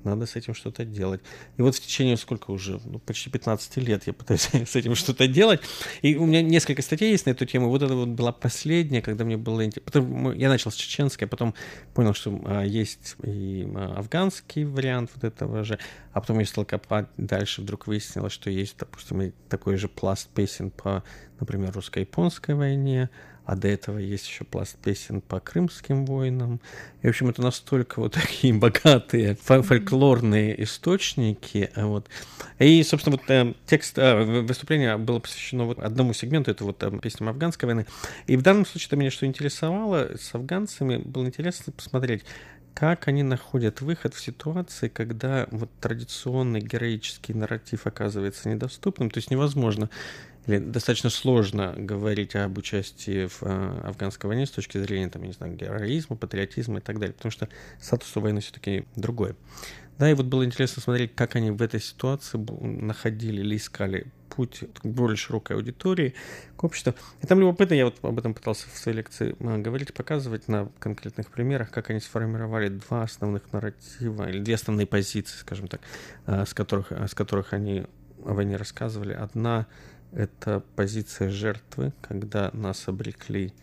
надо с этим что-то делать. И вот в течение сколько уже, ну, почти 15 лет я пытаюсь с этим что-то делать. И у меня несколько статей есть на эту тему. Вот это вот была последняя, когда мне было интересно. Я начал с чеченской, потом понял, что а, есть и а, афганский вариант вот этого же. А потом я стал копать дальше, вдруг выяснилось, что есть, допустим, такой же пласт песен по, например, русско-японской войне, а до этого есть еще пласт песен по крымским войнам. И, в общем, это настолько вот такие богатые фо- фольклорные источники. а Вот. И, собственно, вот э, текст э, выступления было посвящено вот одному сегменту, это вот э, песням афганской войны. И в данном случае это меня что интересовало с афганцами, было интересно посмотреть, как они находят выход в ситуации, когда вот традиционный героический нарратив оказывается недоступным, то есть невозможно или достаточно сложно говорить об участии в э, афганской войне с точки зрения, там, я не знаю, героизма, патриотизма и так далее, потому что статус войны все-таки другой. Да, и вот было интересно смотреть, как они в этой ситуации находили или искали путь к более широкой аудитории, к обществу. И там любопытно, я вот об этом пытался в своей лекции э, говорить, показывать на конкретных примерах, как они сформировали два основных нарратива, или две основные позиции, скажем так, э, с которых, с которых они о войне рассказывали. Одна — это позиция жертвы, когда нас обрекли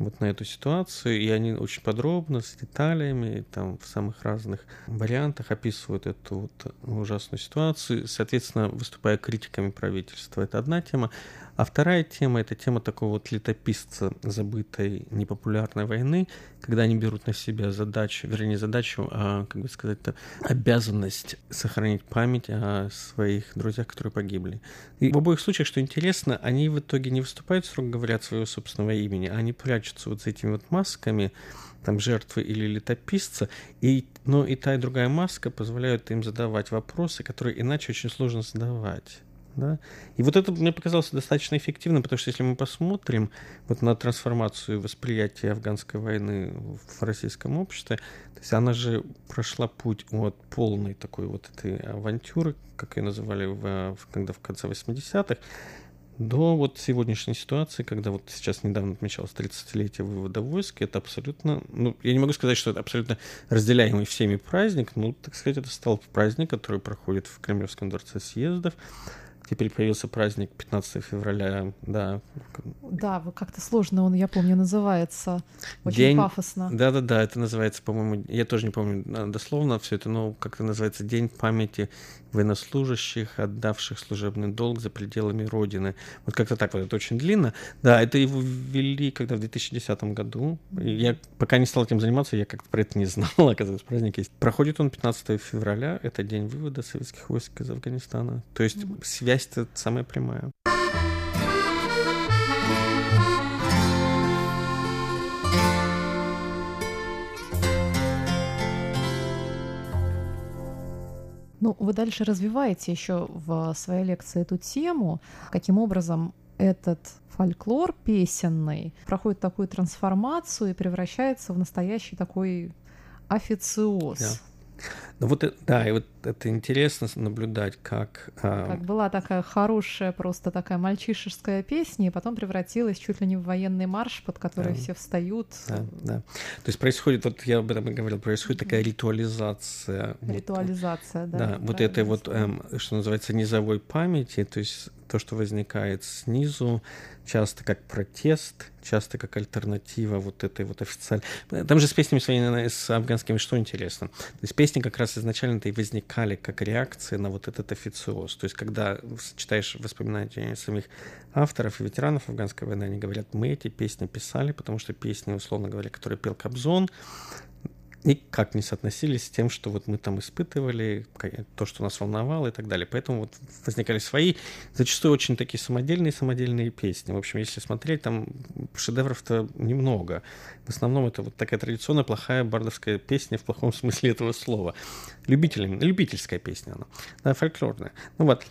вот на эту ситуацию, и они очень подробно, с деталями, там в самых разных вариантах описывают эту вот ужасную ситуацию, соответственно, выступая критиками правительства. Это одна тема. А вторая тема — это тема такого вот летописца забытой непопулярной войны, когда они берут на себя задачу, вернее, задачу, а, как бы сказать, -то, обязанность сохранить память о своих друзьях, которые погибли. И в обоих случаях, что интересно, они в итоге не выступают, строго говоря, от своего собственного имени, а они прячутся вот за этими вот масками, там, жертвы или летописца, и, но и та, и другая маска позволяют им задавать вопросы, которые иначе очень сложно задавать. Да? И вот это мне показалось достаточно эффективным, потому что если мы посмотрим вот на трансформацию восприятия афганской войны в российском обществе, то есть она же прошла путь от полной такой вот этой авантюры, как ее называли в, когда в конце 80-х, до вот сегодняшней ситуации, когда вот сейчас недавно отмечалось 30-летие вывода войск, это абсолютно, ну, я не могу сказать, что это абсолютно разделяемый всеми праздник, но, так сказать, это стал праздник, который проходит в Кремлевском дворце съездов, Теперь появился праздник 15 февраля, да. Да, как-то сложно он, я помню, называется. Очень День... пафосно. Да-да-да, это называется, по-моему, я тоже не помню а, дословно все это, но как-то называется День памяти военнослужащих, отдавших служебный долг за пределами Родины. Вот как-то так вот, это очень длинно. Да, это его ввели когда в 2010 году. Я пока не стал этим заниматься, я как-то про это не знал, оказывается, праздник есть. Проходит он 15 февраля, это день вывода советских войск из Афганистана. То есть mm-hmm. связь связь-то самая прямая. Ну, вы дальше развиваете еще в своей лекции эту тему, каким образом этот фольклор песенный проходит такую трансформацию и превращается в настоящий такой официоз. Ну вот, э, да, и вот это интересно наблюдать, как... А, как была такая хорошая, просто такая мальчишеская песня, и потом превратилась чуть ли не в военный марш, под который да. все встают. Да, да. То есть происходит, вот я об этом и говорил, происходит такая ритуализация. Ритуализация, вот, да. Да, вот этой вот, эм, что называется, низовой памяти, то есть то, что возникает снизу, часто как протест, часто как альтернатива вот этой вот официальной. Там же с песнями своими, с афганскими что интересно? То есть песни как раз изначально-то и возникали как реакция на вот этот официоз. То есть когда читаешь воспоминания самих авторов и ветеранов афганской войны, они говорят, мы эти песни писали, потому что песни, условно говоря, которые пел Кобзон, никак не соотносились с тем, что вот мы там испытывали, то, что нас волновало и так далее. Поэтому вот возникали свои, зачастую очень такие самодельные самодельные песни. В общем, если смотреть, там шедевров-то немного. В основном это вот такая традиционная плохая бардовская песня в плохом смысле этого слова. Любителям, любительская песня она, да, фольклорная. Ну вот,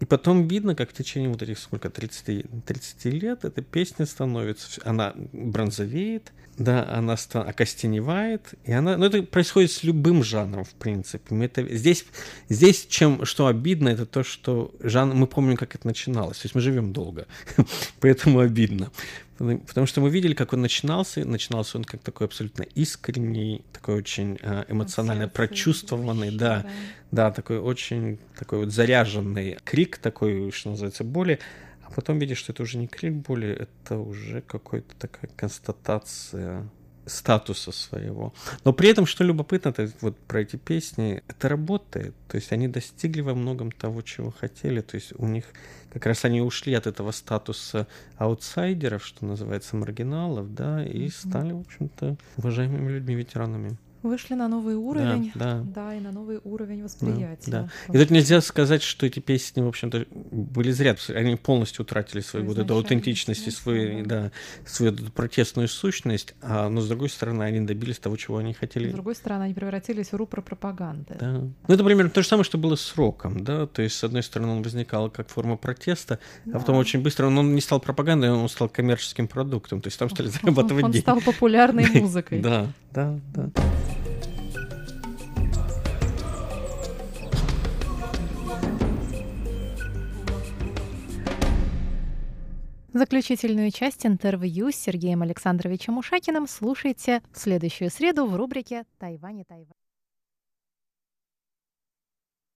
и потом видно, как в течение вот этих сколько, 30, 30 лет эта песня становится, она бронзовеет, да, она окостеневает, и она, ну это происходит с любым жанром, в принципе. Мы это, здесь, здесь чем, что обидно, это то, что жанр, мы помним, как это начиналось, то есть мы живем долго, поэтому обидно. Потому что мы видели, как он начинался. Начинался он как такой абсолютно искренний, такой очень э, эмоционально прочувствованный, да, да, такой очень такой вот заряженный крик, такой, что называется, боли. А потом видишь, что это уже не крик боли, это уже какая-то такая констатация статуса своего. Но при этом, что любопытно, это вот про эти песни, это работает. То есть они достигли во многом того, чего хотели. То есть у них как раз они ушли от этого статуса аутсайдеров, что называется, маргиналов, да, и стали, в общем-то, уважаемыми людьми, ветеранами. Вышли на новый уровень, да. да, и на новый уровень восприятия. Да, да. И тут нельзя сказать, что эти песни, в общем-то, были зря, они полностью утратили свою вот эту аутентичность и свою, да. да, свою протестную сущность, а, но с другой стороны, они добились того, чего они хотели. С другой стороны, они превратились в рупор пропаганды. Да. Ну, это примерно то же самое, что было с роком, да, то есть, с одной стороны, он возникал как форма протеста, да. а потом очень быстро он, он не стал пропагандой, он стал коммерческим продуктом, то есть там стали зарабатывать он деньги. стал популярной музыкой. Да, да, да. Заключительную часть интервью с Сергеем Александровичем Ушакиным слушайте в следующую среду в рубрике «Тайвань и Тайвань».